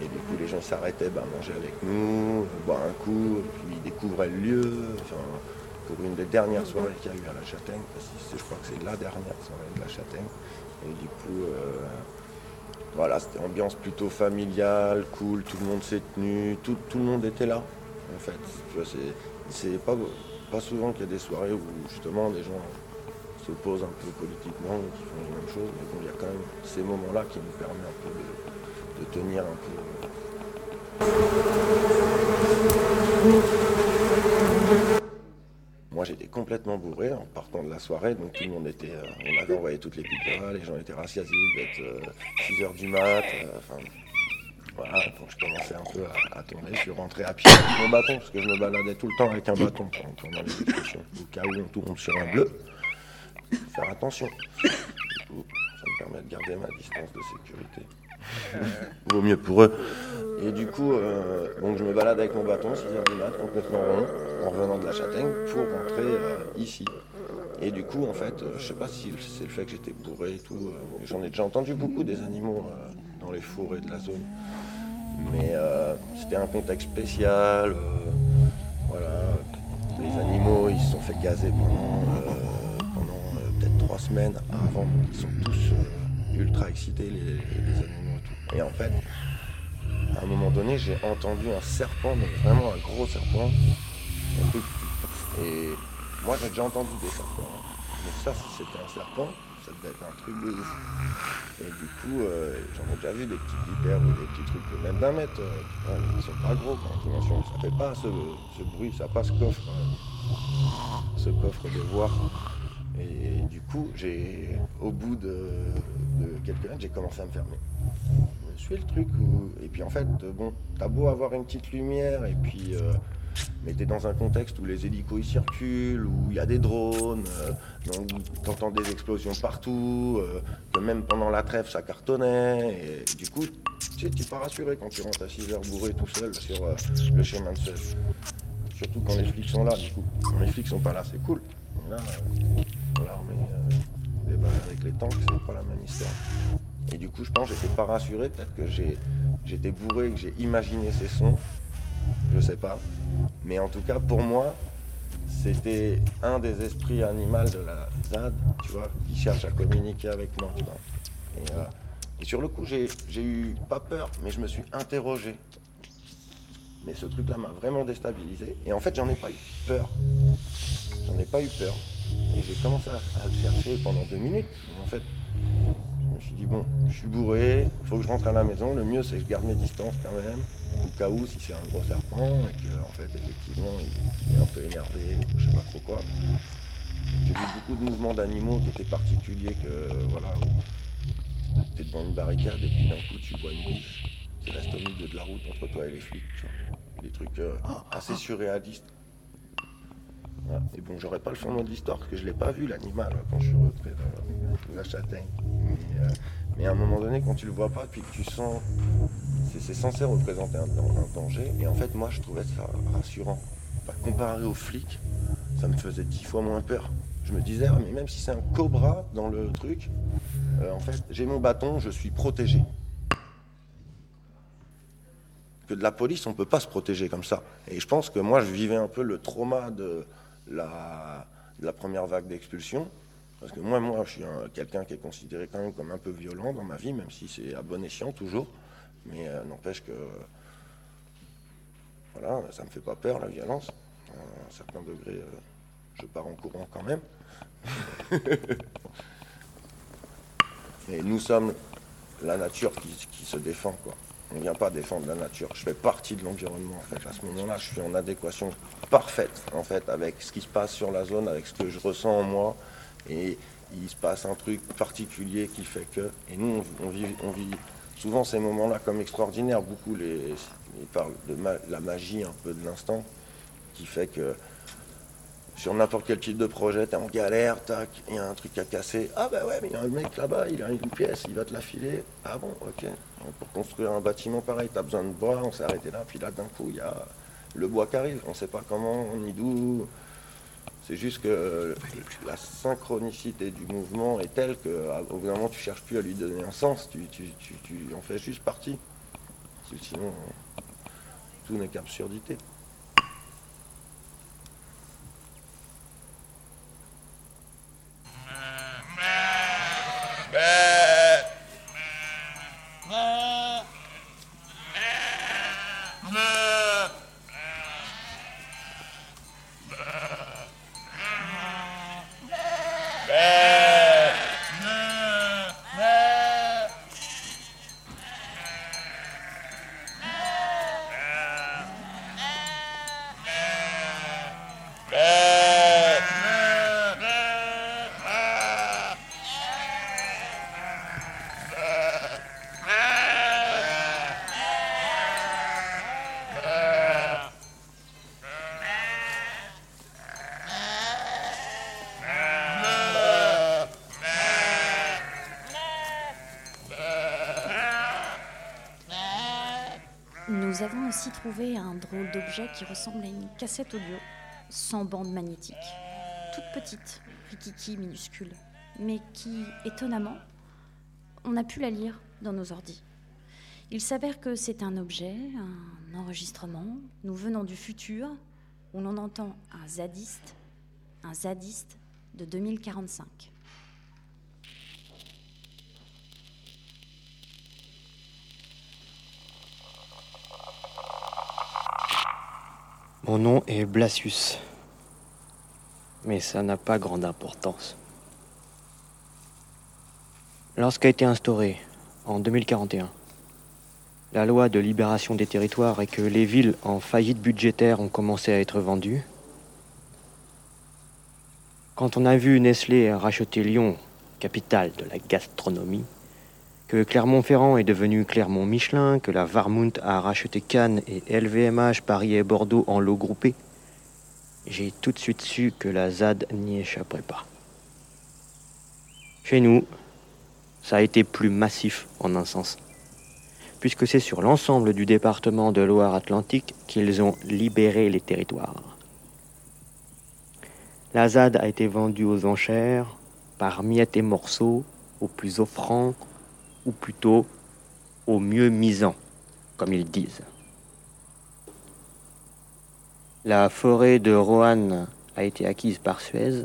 Speaker 23: Et du coup, les gens s'arrêtaient bah, manger avec nous, boire un coup, puis ils découvraient le lieu. Pour une des dernières soirées qu'il y a eu à la Châtaigne, parce que je crois que c'est la dernière soirée de la Châtaigne. Et du coup, euh, voilà, c'était ambiance plutôt familiale, cool, tout le monde s'est tenu, tout, tout le monde était là, en fait. C'est pas, pas souvent qu'il y a des soirées où justement des gens s'opposent un peu politiquement, qui font les mêmes choses, mais bon, il y a quand même ces moments-là qui nous permettent un peu de, de tenir un peu. J'étais complètement bourré en partant de la soirée, donc tout le monde était. euh, on avait envoyé toutes les pizzas, les gens étaient rassasiés d'être 6h du mat. euh, enfin, Voilà, donc je commençais un peu à, tourner. Je suis rentré à pied avec mon bâton, parce que je me baladais tout le temps avec un bâton pendant les excursions. Au cas où on tombe sur un bleu, faire attention. Du coup, ça me permet de garder ma distance de sécurité. Vaut mieux pour eux. Et du coup, euh, donc je me balade avec mon bâton, 6h du mat, complètement rond, en revenant de la châtaigne, pour rentrer euh, ici. Et du coup, en fait, euh, je sais pas si c'est le fait que j'étais bourré et tout, euh, j'en ai déjà entendu beaucoup des animaux euh, dans les forêts de la zone. Mais euh, c'était un contexte spécial, euh, voilà. Les animaux, ils se sont fait gazer pendant, euh, euh, peut-être trois semaines avant. Ils sont tous euh, ultra excités, les, les animaux et en fait, à un moment donné, j'ai entendu un serpent, mais vraiment un gros serpent. Et moi, j'ai déjà entendu des serpents. hein. Mais ça, si c'était un serpent, ça devait être un truc de ouf. Et du coup, euh, j'en ai déjà vu des petites vipères ou des petits trucs de même d'un mètre. euh, ils sont pas gros en dimension. Ça fait pas ce, ce bruit, ça passe coffre. hein. Ce coffre de voir. Et, du coup, j'ai, au bout de, de quelques mètres, j'ai commencé à me fermer. Le truc où... Et puis en fait, euh, bon, t'as beau avoir une petite lumière et puis... euh, mais t'es dans un contexte où les hélicos ils circulent, où il y a des drones, euh, donc t'entends des explosions partout, que même pendant la trêve ça cartonnait, et du coup, tu t'es pas rassuré quand tu rentres à 6 heures bourré tout seul sur le chemin de seul. Surtout quand les flics sont là, du coup. Quand les flics sont pas là, c'est cool. Là, l'armée, avec les tanks, c'est pas la même histoire. Et du coup, je pense que j'étais pas rassuré, peut-être que j'étais bourré, que j'ai imaginé ces sons, je sais pas. Mais en tout cas, pour moi, c'était un des esprits animaux de la ZAD, tu vois, qui cherche à communiquer avec moi, euh, et sur le coup, j'ai, eu pas peur, mais je me suis interrogé. Mais ce truc-là m'a vraiment déstabilisé. Et en fait, j'en ai pas eu peur. J'en ai pas eu peur. Et j'ai commencé à, le chercher pendant deux minutes. En fait, suis dit, bon, je suis bourré, il faut que je rentre à la maison. Le mieux, c'est que je garde mes distances quand même. Au cas où, si c'est un gros serpent, et que, en fait, effectivement, il, est un peu énervé, ou je sais pas trop quoi. J'ai vu beaucoup de mouvements d'animaux qui étaient particuliers, que, voilà, où t'es devant une barricade et puis d'un coup, tu vois une biche qui reste au milieu de la route entre toi et les flics. tu vois. Des trucs euh, assez surréalistes. Et bon, j'aurais pas le fondement de l'histoire parce que je l'ai pas vu l'animal quand je suis rentré dans la châtaigne. Mais, euh, mais à un moment donné, quand tu le vois pas, puis que tu sens, c'est- censé représenter un, danger. Et en fait, moi, je trouvais ça rassurant. Comparé aux flics, ça me faisait dix fois moins peur. Je me disais, ah, mais même si c'est un cobra dans le truc, euh, en fait, j'ai mon bâton, je suis protégé. Que de la police, on peut pas se protéger comme ça. Et je pense que moi, je vivais un peu le trauma de la, première vague d'expulsion. Parce que moi, moi, je suis un- quelqu'un qui est considéré quand même comme un peu violent dans ma vie, même si c'est à bon escient toujours. Mais euh, n'empêche que, voilà, ça me fait pas peur la violence. À un certain degré, euh, je pars en courant quand même. <laughs> Et nous sommes la nature qui, qui se défend, quoi. On ne vient pas défendre la nature. Je fais partie de l'environnement, en fait. À ce moment-là, je suis en adéquation parfaite, en fait, avec ce qui se passe sur la zone, avec ce que je ressens en moi. Et il se passe un truc particulier qui fait que. Et nous, on, vit, on vit souvent ces moments-là comme extraordinaires. Beaucoup ils parlent de la magie un peu de l'instant, qui fait que sur n'importe quel type de projet, t'es en galère, tac, il y a un truc à casser. Ah bah ouais, mais il y a un mec là-bas, il a une pièce, il va te la filer. Ah bon, ok. Pour construire un bâtiment pareil, t'as besoin de bois, on s'est arrêté là, puis là d'un coup, il y a le bois qui arrive, on sait pas comment, ni d'où. C'est juste que la synchronicité du mouvement est telle qu'au bout d'un moment, tu cherches plus à lui donner un sens, tu, tu, tu, tu en fais juste partie. Sinon, tout n'est qu'absurdité.
Speaker 29: Bah. Bah. Bah. Avons aussi trouvé un drôle d'objet qui ressemble à une cassette audio, sans bande magnétique, toute petite, rikiki minuscule, mais qui, étonnamment, on a pu la lire dans nos ordis. Il s'avère que c'est un objet, un enregistrement, nous venons du futur, où l'on entend un zadiste, un zadiste de 2045.
Speaker 11: Mon nom est Blasius. Mais ça n'a pas grande importance. Lorsqu'a été instaurée, en 2041, la loi de libération des territoires et que les villes en faillite budgétaire ont commencé à être vendues, quand on a vu Nestlé racheter Lyon, capitale de la gastronomie, que Clermont-Ferrand est devenu Clermont-Michelin, que la Varmount a racheté Cannes et LVMH, Paris et Bordeaux en lot groupé, j'ai tout de suite su que la ZAD n'y échapperait pas. Chez nous, ça a été plus massif en un sens, puisque c'est sur l'ensemble du département de Loire-Atlantique qu'ils ont libéré les territoires. La ZAD a été vendue aux enchères, par miettes et morceaux, aux plus offrants, ou plutôt au mieux misant, comme ils disent. La forêt de Roanne a été acquise par Suez,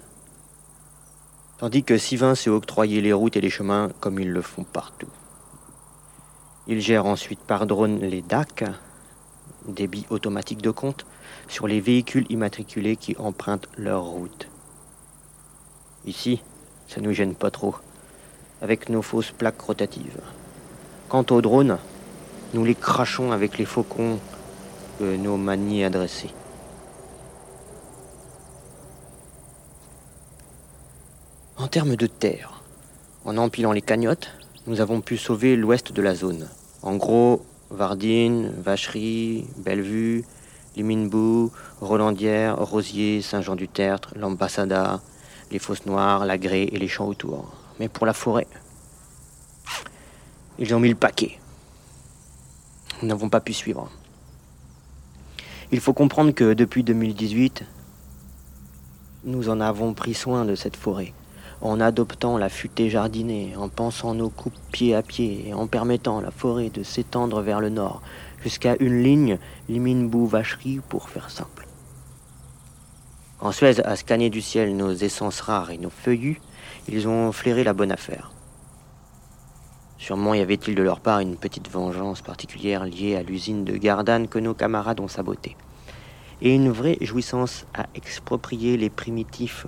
Speaker 11: tandis que Sivin s'est octroyé les routes et les chemins comme ils le font partout. Ils gèrent ensuite par drone les DAC, débit automatique de compte, sur les véhicules immatriculés qui empruntent leur route. Ici, ça nous gêne pas trop avec nos fausses plaques rotatives. Quant aux drones, nous les crachons avec les faucons que nos manies adressés. En termes de terre, en empilant les cagnottes, nous avons pu sauver l'ouest de la zone. En gros, Vardine, Vacherie, Bellevue, Liminebou, Rolandière, Rosier, Saint-Jean-du-Tertre, l'Ambassada, les Fosses Noires, la Grée et les champs autour mais pour la forêt. Ils ont mis le paquet. Nous n'avons pas pu suivre. Il faut comprendre que depuis 2018, nous en avons pris soin de cette forêt, en adoptant la futée jardinée, en pensant nos coupes pied à pied et en permettant à la forêt de s'étendre vers le nord, jusqu'à une ligne Liminebou-Vacherie pour faire simple. En Suez a scanné du ciel nos essences rares et nos feuillus, ils ont flairé la bonne affaire. Sûrement y avait-il de leur part une petite vengeance particulière liée à l'usine de Gardanne que nos camarades ont sabotée. Et une vraie jouissance à exproprier les primitifs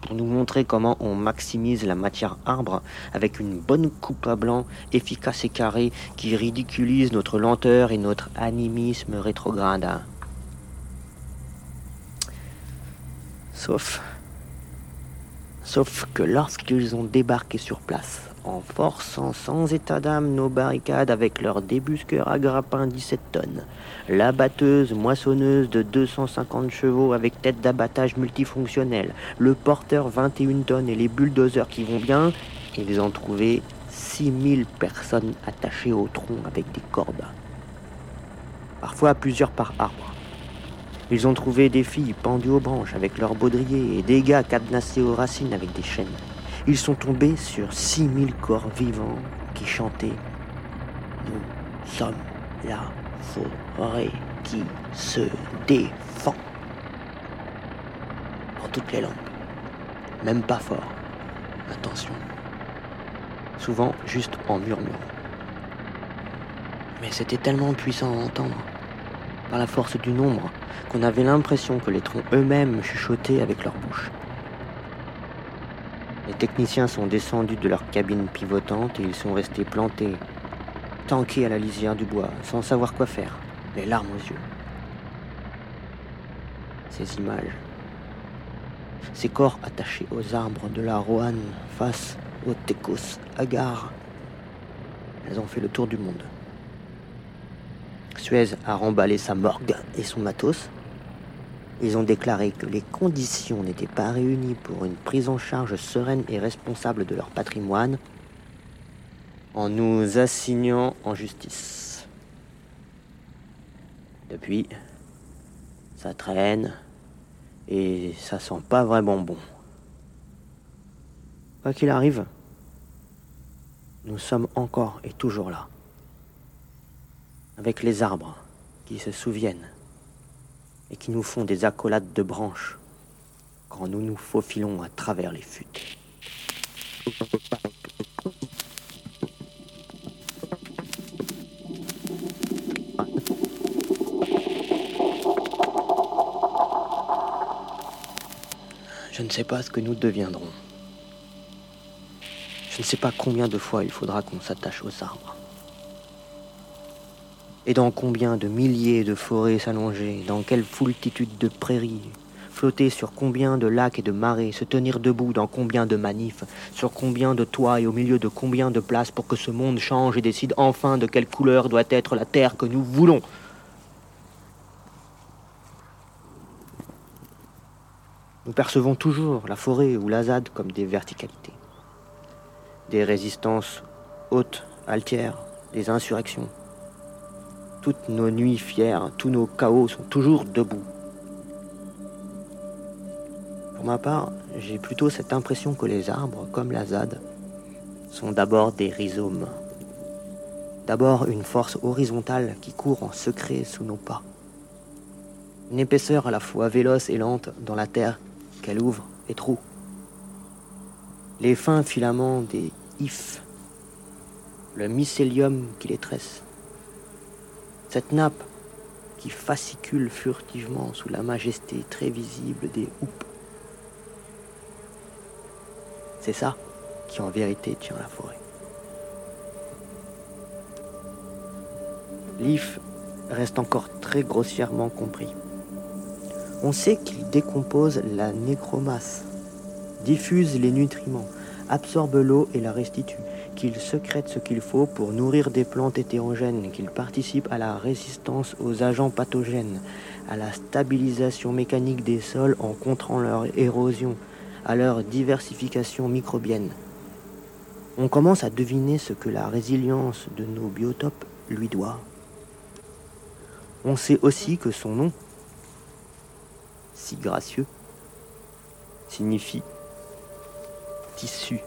Speaker 11: pour nous montrer comment on maximise la matière arbre avec une bonne coupe à blanc, efficace et carrée, qui ridiculise notre lenteur et notre animisme rétrograde. Sauf Sauf que lorsqu'ils ont débarqué sur place, en forçant sans état d'âme nos barricades avec leur débusqueur à grappin 17 tonnes, la batteuse moissonneuse de 250 chevaux avec tête d'abattage multifonctionnelle, le porteur 21 tonnes et les bulldozers qui vont bien, ils ont trouvé 6000 personnes attachées au tronc avec des cordes. Parfois plusieurs par arbre. Ils ont trouvé des filles pendues aux branches avec leurs baudriers et des gars cadenassés aux racines avec des chaînes. Ils sont tombés sur 6000 corps vivants qui chantaient Nous sommes la forêt qui se défend. En toutes les langues. Même pas fort. Attention. Souvent juste en murmurant. Mais c'était tellement puissant à entendre par la force du nombre, qu'on avait l'impression que les troncs eux-mêmes chuchotaient avec leur bouche. Les techniciens sont descendus de leur cabine pivotante et ils sont restés plantés, tanqués à la lisière du bois, sans savoir quoi faire, les larmes aux yeux. Ces images, ces corps attachés aux arbres de la Roanne face aux Tecos hagards, elles ont fait le tour du monde. Suez a remballé sa morgue et son matos. Ils ont déclaré que les conditions n'étaient pas réunies pour une prise en charge sereine et responsable de leur patrimoine en nous assignant en justice. Depuis, ça traîne et ça sent pas vraiment bon. Quoi qu'il arrive, nous sommes encore et toujours là, avec les arbres qui se souviennent et qui nous font des accolades de branches quand nous nous faufilons à travers les futtes. Je ne sais pas ce que nous deviendrons. Je ne sais pas combien de fois il faudra qu'on s'attache aux arbres. Et dans combien de milliers de forêts s'allonger, dans quelle foultitude de prairies, flotter sur combien de lacs et de marais, se tenir debout dans combien de manifs, sur combien de toits et au milieu de combien de places pour que ce monde change et décide enfin de quelle couleur doit être la terre que nous voulons. Nous percevons toujours la forêt ou l'azade comme des verticalités, des résistances hautes, altières, des insurrections. Toutes nos nuits fières, tous nos chaos sont toujours debout. Pour ma part, j'ai plutôt cette impression que les arbres, comme l'azade, sont d'abord des rhizomes. D'abord une force horizontale qui court en secret sous nos pas. Une épaisseur à la fois véloce et lente dans la terre qu'elle ouvre et trous. Les fins filaments des ifs, le mycélium qui les tresse. Cette nappe qui fascicule furtivement sous la majesté très visible des houppes. C'est ça qui en vérité tient la forêt. L'if reste encore très grossièrement compris. On sait qu'il décompose la nécromasse, diffuse les nutriments, absorbe l'eau et la restitue, qu'il secrète ce qu'il faut pour nourrir des plantes hétérogènes, qu'il participe à la résistance aux agents pathogènes, à la stabilisation mécanique des sols en contrant leur érosion, à leur diversification microbienne. On commence à deviner ce que la résilience de nos biotopes lui doit. On sait aussi que son nom, si gracieux, signifie tissu,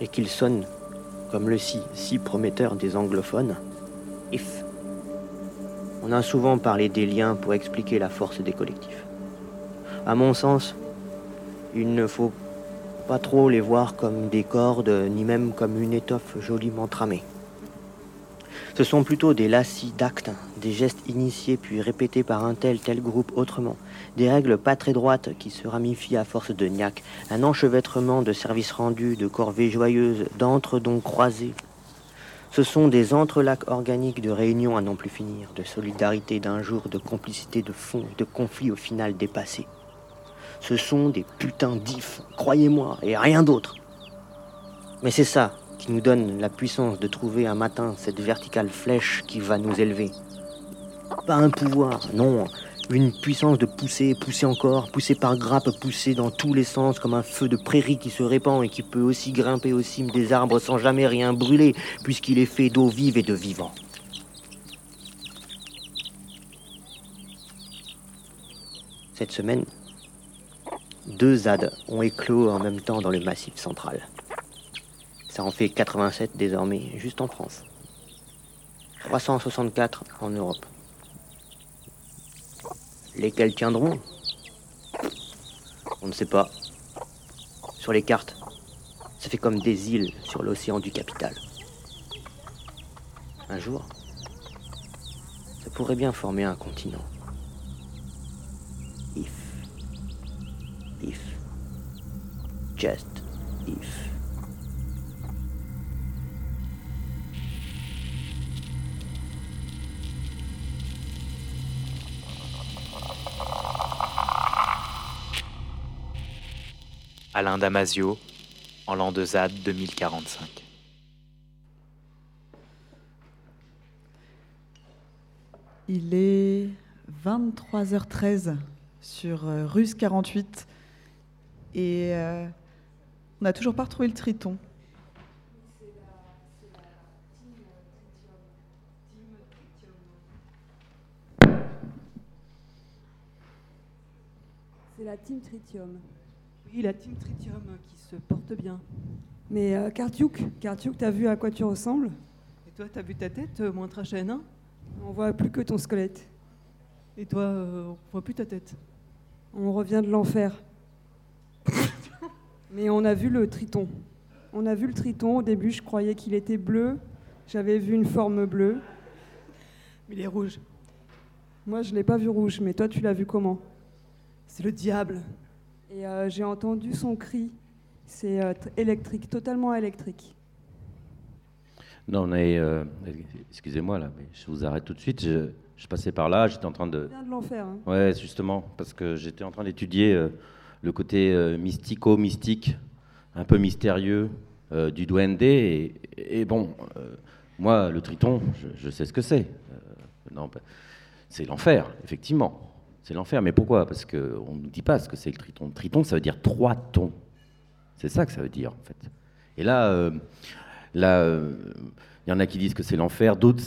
Speaker 11: et qu'il sonne comme le si si prometteur des anglophones, if. On a souvent parlé des liens pour expliquer la force des collectifs. À mon sens, il ne faut pas trop les voir comme des cordes, ni même comme une étoffe joliment tramée. Ce sont plutôt des lacis d'actes, des gestes initiés puis répétés par un tel tel groupe autrement, des règles pas très droites qui se ramifient à force de niaque, un enchevêtrement de services rendus, de corvées joyeuses, d'entre-dons croisés. Ce sont des entrelacs organiques de réunions à n'en plus finir, de solidarité d'un jour, de complicité de fond, de conflits au final dépassés. Ce sont des putains d'ifs, croyez-moi, et rien d'autre. Mais c'est ça, qui nous donne la puissance de trouver un matin cette verticale flèche qui va nous élever. Pas un pouvoir, non, une puissance de pousser, pousser encore, pousser par grappes, pousser dans tous les sens comme un feu de prairie qui se répand et qui peut aussi grimper aux cimes des arbres sans jamais rien brûler, puisqu'il est fait d'eau vive et de vivant. Cette semaine, deux ZAD ont éclos en même temps dans le massif central. Ça en fait 87 désormais, juste en France. 364 en Europe. Lesquels tiendront? On ne sait pas. Sur les cartes, ça fait comme des îles sur l'océan du capital. Un jour, ça pourrait bien former un continent. If. If. Just if.
Speaker 33: Alain Damasio, en l'an de ZAD 2045.
Speaker 2: Il est 23h13 sur euh, Russe 48 et euh, on n'a toujours pas retrouvé le triton.
Speaker 31: C'est la team Tritium.
Speaker 34: Oui, la team Tritium qui se porte bien.
Speaker 31: Mais euh, Kartiouk, Kartiouk, t'as vu à quoi tu ressembles?
Speaker 34: Et toi, t'as vu ta tête, euh, moins trachène, hein?
Speaker 31: On voit plus que ton squelette.
Speaker 34: Et toi, euh, on voit plus ta tête.
Speaker 31: On revient de l'enfer. Mais on a vu le triton. On a vu le triton. Au début, je croyais qu'il était bleu. J'avais vu une forme bleue.
Speaker 34: Mais il est rouge.
Speaker 31: Moi, je l'ai pas vu rouge, mais toi, tu l'as vu comment?
Speaker 34: C'est le diable.
Speaker 31: Et euh, j'ai entendu son cri. C'est euh, électrique, totalement électrique.
Speaker 35: Non, euh, Excusez-moi là, mais je vous arrête tout de suite. Je, je passais par là, j'étais en train de.
Speaker 31: Vient de l'enfer. Hein.
Speaker 35: Ouais, justement, parce que j'étais en train d'étudier euh, le côté euh, mystico-mystique, un peu mystérieux du duende. Et, et bon, moi, le triton, je, je sais ce que c'est. Non, bah, c'est l'enfer, effectivement. C'est l'enfer. Mais pourquoi? Parce qu'on ne nous dit pas ce que c'est le triton. Triton, ça veut dire trois tons. C'est ça que ça veut dire, en fait. Et là, euh, là, euh, il y en a qui disent que c'est l'enfer, d'autres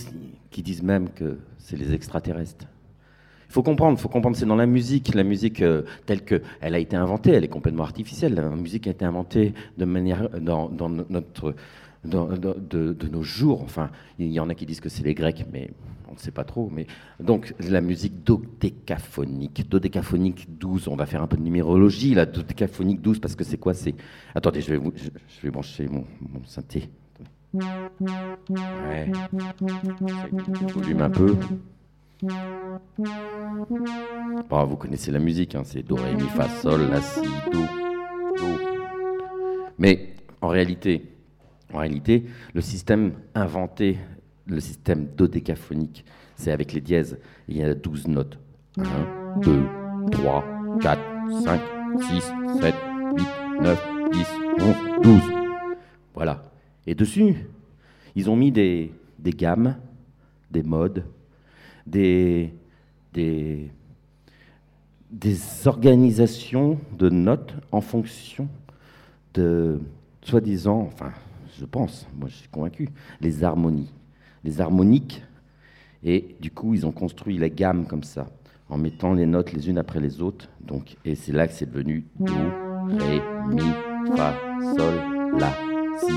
Speaker 35: qui disent même que c'est les extraterrestres. Il faut comprendre, faut comprendre, c'est dans la musique, la musique euh, telle que elle a été inventée, elle est complètement artificielle. La musique a été inventée de manière dans, dans no- notre de, nos jours. Enfin, il y en a qui disent que c'est les Grecs, mais on ne sait pas trop. Mais donc la musique dodécaphonique, dodécaphonique 12. On va faire un peu de numérologie, la dodécaphonique 12, parce que c'est quoi? C'est attendez, je vais brancher mon, synthé. Ouais. Volume un peu. Bon, vous connaissez la musique, hein, c'est Do, Ré, Mi, Fa, Sol, La, Si, Do, Do. Mais en réalité, en réalité, le système inventé, le système dodécaphonique, c'est avec les dièses. Il y a 12 notes. 1, 2, 3, 4, 5, 6, 7, 8, 9, 10, 11, 12. Voilà. Et dessus, ils ont mis des, gammes, des modes, des, des, des organisations de notes en fonction de, soi-disant, enfin, je pense, moi je suis convaincu, les harmonies, les harmoniques. Et du coup, ils ont construit la gamme comme ça, en mettant les notes les unes après les autres. Donc, et c'est là que c'est devenu Do, Ré, Mi, Fa, Sol, La, Si,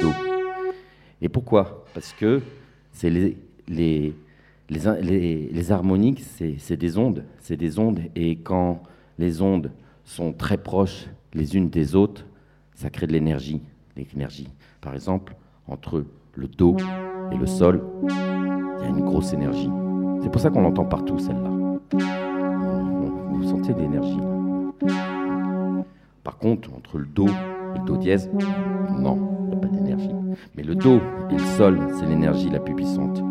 Speaker 35: Do. Et pourquoi? Parce que c'est les, harmoniques, c'est des ondes. C'est des ondes. Et quand les ondes sont très proches les unes des autres, ça crée de l'énergie. L'énergie. Par exemple, entre le Do et le Sol, il y a une grosse énergie. C'est pour ça qu'on l'entend partout, celle-là. Vous sentez l'énergie. Par contre, entre le Do et le Do dièse, non, il n'y a pas d'énergie. Mais le Do et le Sol, c'est l'énergie la plus puissante.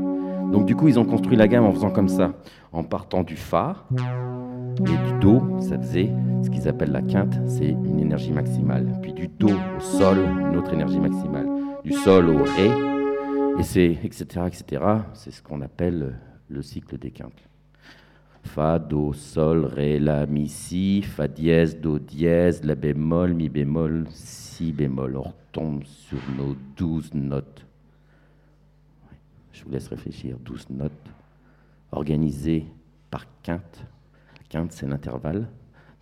Speaker 35: Donc du coup, ils ont construit la gamme en faisant comme ça, en partant du Fa et du Do, ça faisait ce qu'ils appellent la quinte, c'est une énergie maximale. Puis du Do au Sol, une autre énergie maximale. Du Sol au Ré, et c'est etc. etc. C'est ce qu'on appelle le cycle des quintes. Fa, Do, Sol, Ré, La, Mi, Si, Fa dièse, Do dièse, La bémol, Mi bémol, Si bémol. On retombe sur nos douze notes. Je vous laisse réfléchir. Douze notes organisées par quinte. Quinte, c'est l'intervalle.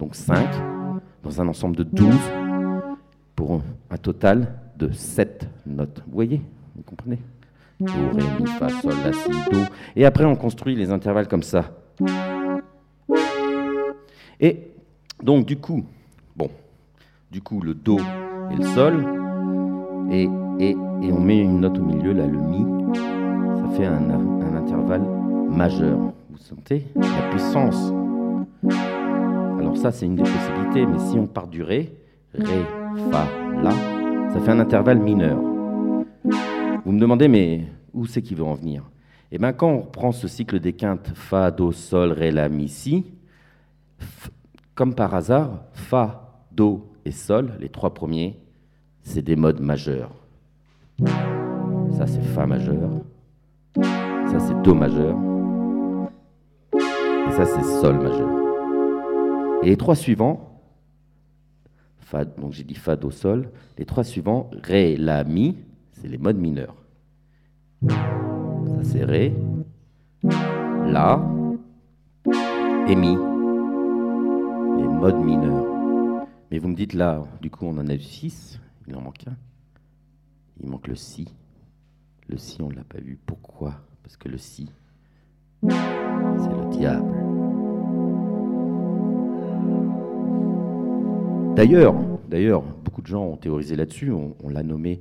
Speaker 35: Donc 5 dans un ensemble de 12 pour un total de 7 notes. Vous voyez Vous comprenez? Do, Ré, Mi, Fa, Sol, La, Si, Do. Et après, on construit les intervalles comme ça. Et donc, du coup, bon, du coup, le Do et le Sol, et, et, et on met une note au milieu, là, le Mi, ça fait un, un intervalle majeur. Vous sentez la puissance Ça, c'est une des possibilités, mais si on part du Ré, Ré, Fa, La, ça fait un intervalle mineur. Vous me demandez, mais où c'est qu'il veut en venir? Eh bien, quand on reprend ce cycle des quintes Fa, Do, Sol, Ré, La, Mi, Si, comme par hasard, Fa, Do et Sol, les trois premiers, c'est des modes majeurs. Ça, c'est Fa majeur. Ça, c'est Do majeur. Et ça, c'est Sol majeur. Et les trois suivants, donc j'ai dit Fa, Do, Sol, les trois suivants, Ré, La, Mi, c'est les modes mineurs. Ça, c'est Ré, La et Mi. Les mode mineur. Mais vous me dites là, du coup, on en a eu 6, il en manque un. Il manque le si. Le si, on ne l'a pas vu. Pourquoi? Parce que le si, c'est le diable. D'ailleurs, beaucoup de gens ont théorisé là-dessus. On, l'a nommé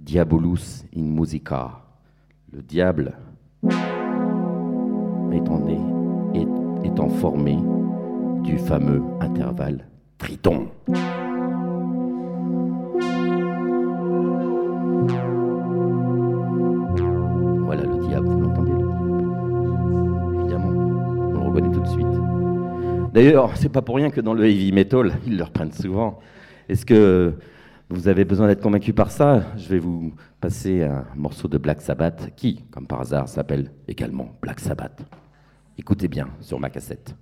Speaker 35: Diabolus in musica. Le diable est- étant formé du fameux intervalle triton. D'ailleurs, c'est pas pour rien que dans le heavy metal, <laughs> ils le reprennent souvent. Est-ce que vous avez besoin d'être convaincu par ça? Je vais vous passer un morceau de Black Sabbath qui, comme par hasard, s'appelle également Black Sabbath. Écoutez bien sur ma cassette.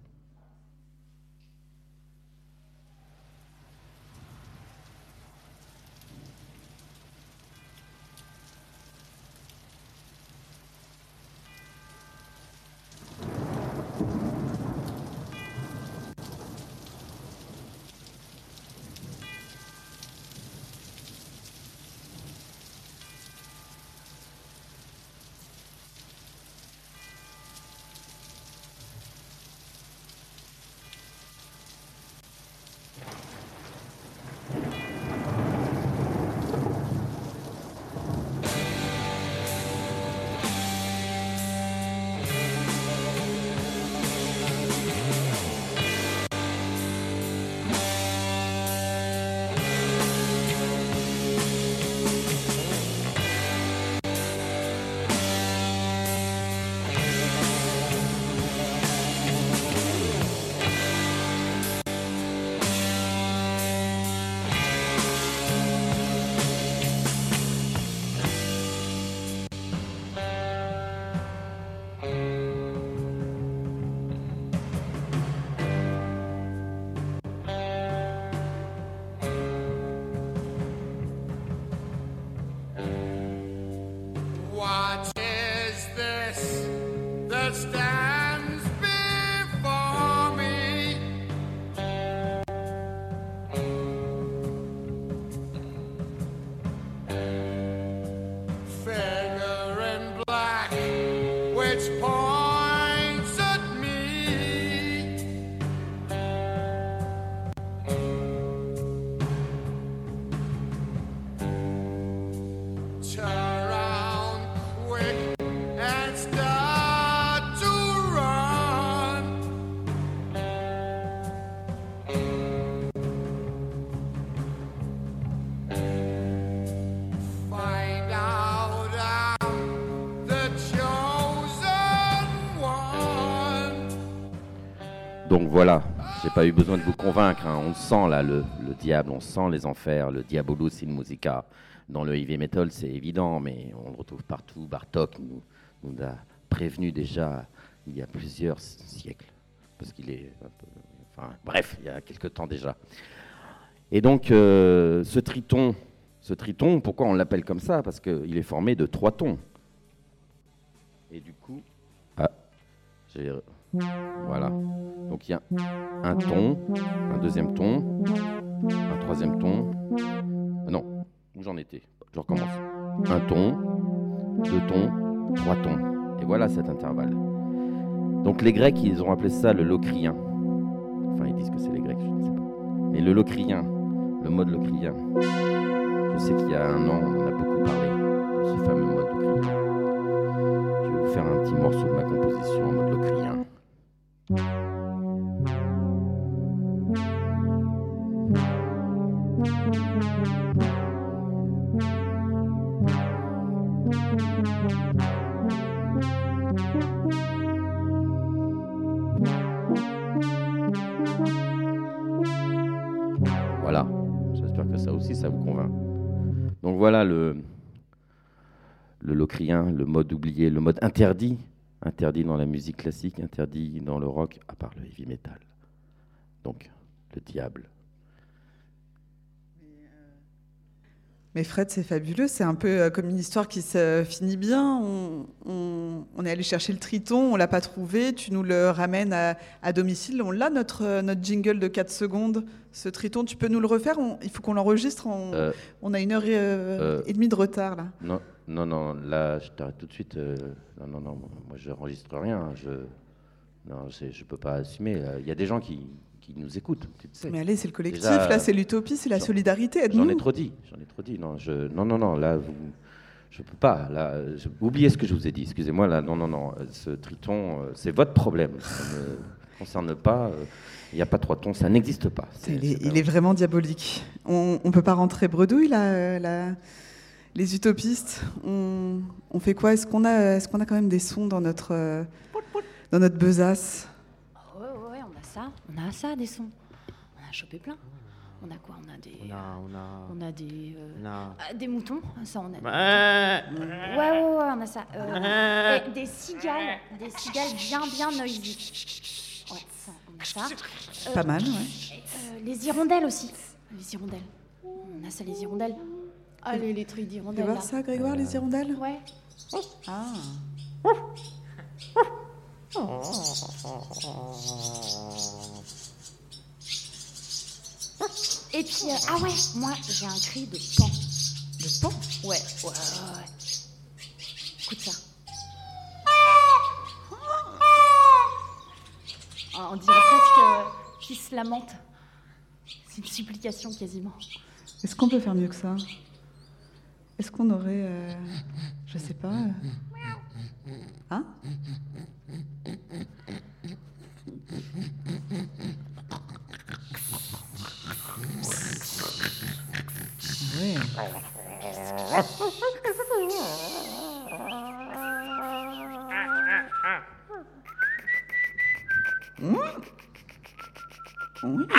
Speaker 35: J'ai pas eu besoin de vous convaincre. hein. On sent là le, le diable, on sent les enfers, le diabolus in musica. Dans le heavy metal, c'est évident, mais on le retrouve partout. Bartok nous, nous a prévenu déjà il y a plusieurs siècles, parce qu'il est un peu, enfin, bref, il y a quelque temps déjà. Et donc, euh, ce triton, ce triton, pourquoi on l'appelle comme ça? Parce qu'il est formé de trois tons. Et du coup, ah, j'ai voilà. Donc il y a un ton, un deuxième ton, un troisième ton. Ah non, où j'en étais? Je recommence. Un ton, deux tons, trois tons. Et voilà cet intervalle. Donc les Grecs, ils ont appelé ça le locrien. Enfin, ils disent que c'est les Grecs, je ne sais pas. Mais le locrien, le mode locrien. Je sais qu'il y a un an, on a beaucoup parlé de ce fameux mode locrien. Je vais vous faire un petit morceau de ma composition en mode locrien. Voilà, j'espère que ça aussi, ça vous convainc. Donc voilà le, le locrien, le mode oublié, le mode interdit, interdit dans la musique classique, interdit dans le rock, à part le heavy metal. Donc, le diable.
Speaker 2: Mais Fred, c'est fabuleux. C'est un peu euh, comme une histoire qui se finit bien. On, on- on est allé chercher le triton, on l'a pas trouvé. Tu nous le ramènes à, à domicile. On l'a, notre, euh, notre jingle de 4 secondes. Ce triton, tu peux nous le refaire? On- Il faut qu'on l'enregistre. On,
Speaker 35: Euh,
Speaker 2: on a une heure et, euh,
Speaker 35: euh,
Speaker 2: et demie de retard, là.
Speaker 35: Non, non, non, là, je t'arrête tout de suite. euh, non, non, non, moi, je n'enregistre rien. Je non, je peux pas assumer. euh, Il y a des gens qui, qui nous écoutent, tu le sais.
Speaker 2: Mais allez, c'est le collectif,
Speaker 35: Déjà,
Speaker 2: là, c'est l'utopie, c'est la solidarité.
Speaker 35: J'en ai trop dit, j'en ai trop dit. Non, je, non, non, non, là, vous, je peux pas. Là, je- oubliez ce que je vous ai dit. Excusez-moi, là, non, non, non. euh, Ce triton, c'est votre problème. Ça ne <laughs> concerne pas. euh, Il n'y a pas trois tons, ça n'existe pas.
Speaker 2: Il est, il est vraiment diabolique. On ne peut pas rentrer bredouille, là, là? Les utopistes, on, on fait quoi? Est-ce qu'on a, est qu'on a quand même des sons dans notre, euh, dans notre besace?
Speaker 29: Ouais, ouais, ouais, on a ça. On a ça, des sons. On a chopé plein. On a quoi? On a des.
Speaker 11: On a, on a,
Speaker 29: On a des. euh,
Speaker 11: on a-
Speaker 29: ah, des moutons, ça on a.
Speaker 11: Ouais.
Speaker 29: Ouais, ouais, ouais, on a ça. Euh, et des cigales, des cigales bien, bien noisy. Ouais, ça, on a ça. Euh,
Speaker 2: Pas mal, ouais.
Speaker 29: euh, les hirondelles aussi. Les hirondelles. On a ça, les hirondelles. Allez, les trucs
Speaker 2: Tu veux
Speaker 29: d'hirondelles.
Speaker 2: voir
Speaker 29: là.
Speaker 2: ça, Grégoire, les hirondelles
Speaker 29: Ouais.
Speaker 2: Ah.
Speaker 29: Et puis, euh, ah ouais, moi j'ai un cri de pan.
Speaker 2: De pan
Speaker 29: Ouais, ouais, ouais. ouais. Écoute ça. Ah, on dirait presque euh, qu'il se lamente. C'est une supplication quasiment.
Speaker 2: Est-ce qu'on peut faire mieux que ça? Est-ce qu'on aurait, euh, je sais pas, euh, hein? Oui.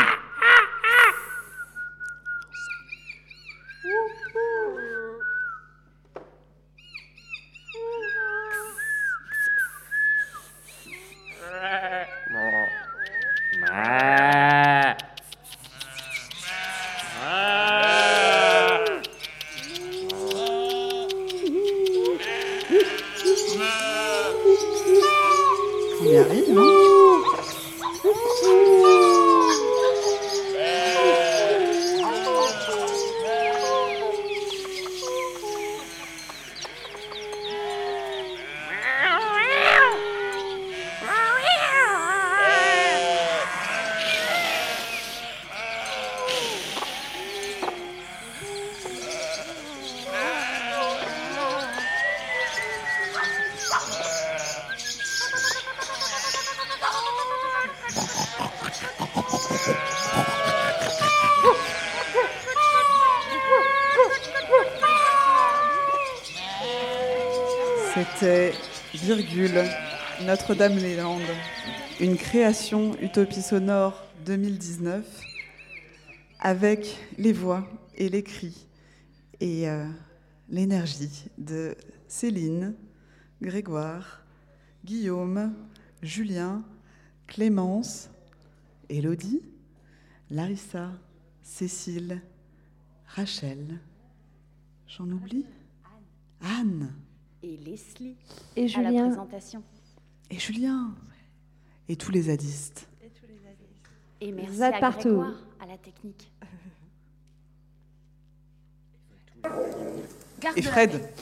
Speaker 2: Notre-Dame-les-Landes, une création Utopie sonore 2019 avec les voix et les cris et euh, l'énergie de Céline, Grégoire, Guillaume, Julien, Clémence, Élodie, Larissa, Cécile, Rachel. J'en oublie Anne.
Speaker 29: Et Leslie.
Speaker 17: Et
Speaker 29: À
Speaker 17: Julien.
Speaker 29: la présentation.
Speaker 2: Et Julien. Et tous les zadistes.
Speaker 29: Et merci
Speaker 17: Zad
Speaker 29: à
Speaker 17: partout.
Speaker 29: Grégoire, à la technique.
Speaker 36: Garde
Speaker 2: Et
Speaker 36: la
Speaker 2: Fred.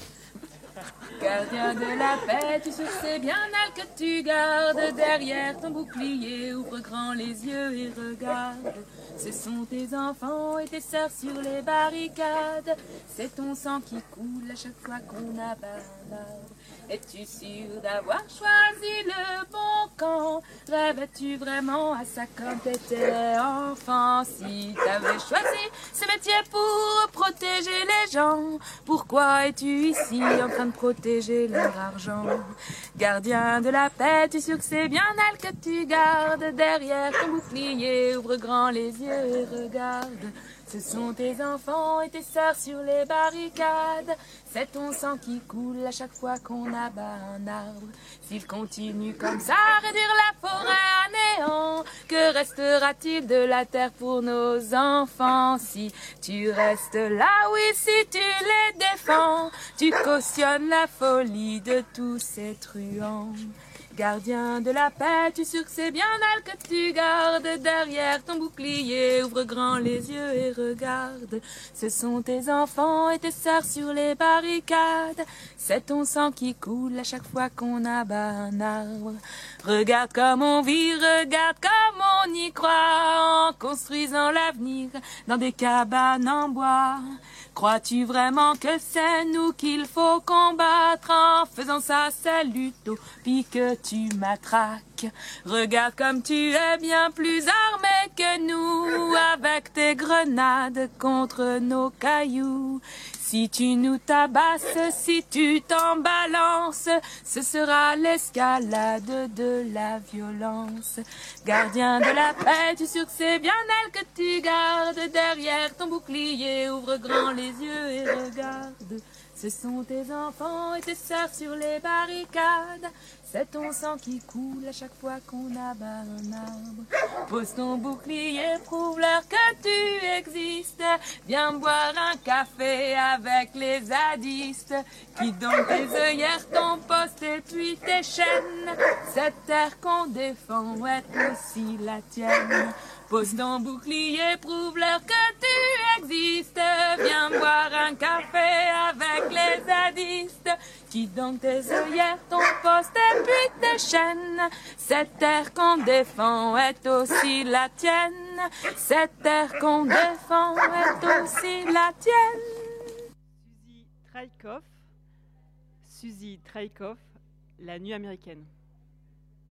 Speaker 36: Gardien de la paix, tu sais bien elle que tu gardes derrière ton bouclier. Ouvre grand les yeux et regarde. Ce sont tes enfants et tes sœurs sur les barricades. C'est ton sang qui coule à chaque fois qu'on abandonne. Es-tu sûr d'avoir choisi le bon camp? Rêvais-tu vraiment à ça quand t'étais enfant? Si t'avais choisi ce métier pour protéger les gens, pourquoi es-tu ici en train de protéger leur argent Gardien de la paix, tu sûr que c'est bien elle que tu gardes derrière ton bouclier Ouvre grand les yeux et regarde. Ce sont tes enfants et tes sœurs sur les barricades. C'est ton sang qui coule à chaque fois qu'on abat un arbre. S'il continue comme ça réduire la forêt à néant, que restera-t-il de la terre pour nos enfants si tu restes là, oui, si tu les défends, tu cautionnes la folie de tous ces truands. Gardien de la paix, tu sûr que c'est bien elle que tu gardes derrière ton bouclier. Ouvre grand les yeux et regarde. Ce sont tes enfants et tes sœurs sur les barricades. C'est ton sang qui coule à chaque fois qu'on abat un arbre. Regarde comme on vit, regarde comme on y croit en construisant l'avenir dans des cabanes en bois. Crois-tu vraiment que c'est nous qu'il faut combattre en faisant ça, c'est l'utopie que tu matraques. Regarde comme tu es bien plus armé que nous avec tes grenades contre nos cailloux. Si tu nous tabasses, si tu t'en balances, ce sera l'escalade de la violence. Gardien de la paix, tu c'est bien elle que tu gardes derrière ton bouclier. Ouvre grand les yeux et regarde. Ce sont tes enfants et tes sœurs sur les barricades. C'est ton sang qui coule à chaque fois qu'on abat un arbre. Pose ton bouclier, prouve-leur que tu existes. Viens boire un café avec les zadistes qui donnent tes œillères, ton poste et puis tes chaînes. Cette terre qu'on défend est aussi la tienne. Pose ton bouclier, prouve-leur que tu existes. Viens <laughs> boire un café avec les zadistes qui donnent tes œillères, ton poste et puis tes chaînes. Cette terre qu'on défend est aussi la tienne. Cette terre qu'on défend est aussi la tienne.
Speaker 30: Suzy Traikoff, Suzy Traikoff, La Nuit américaine.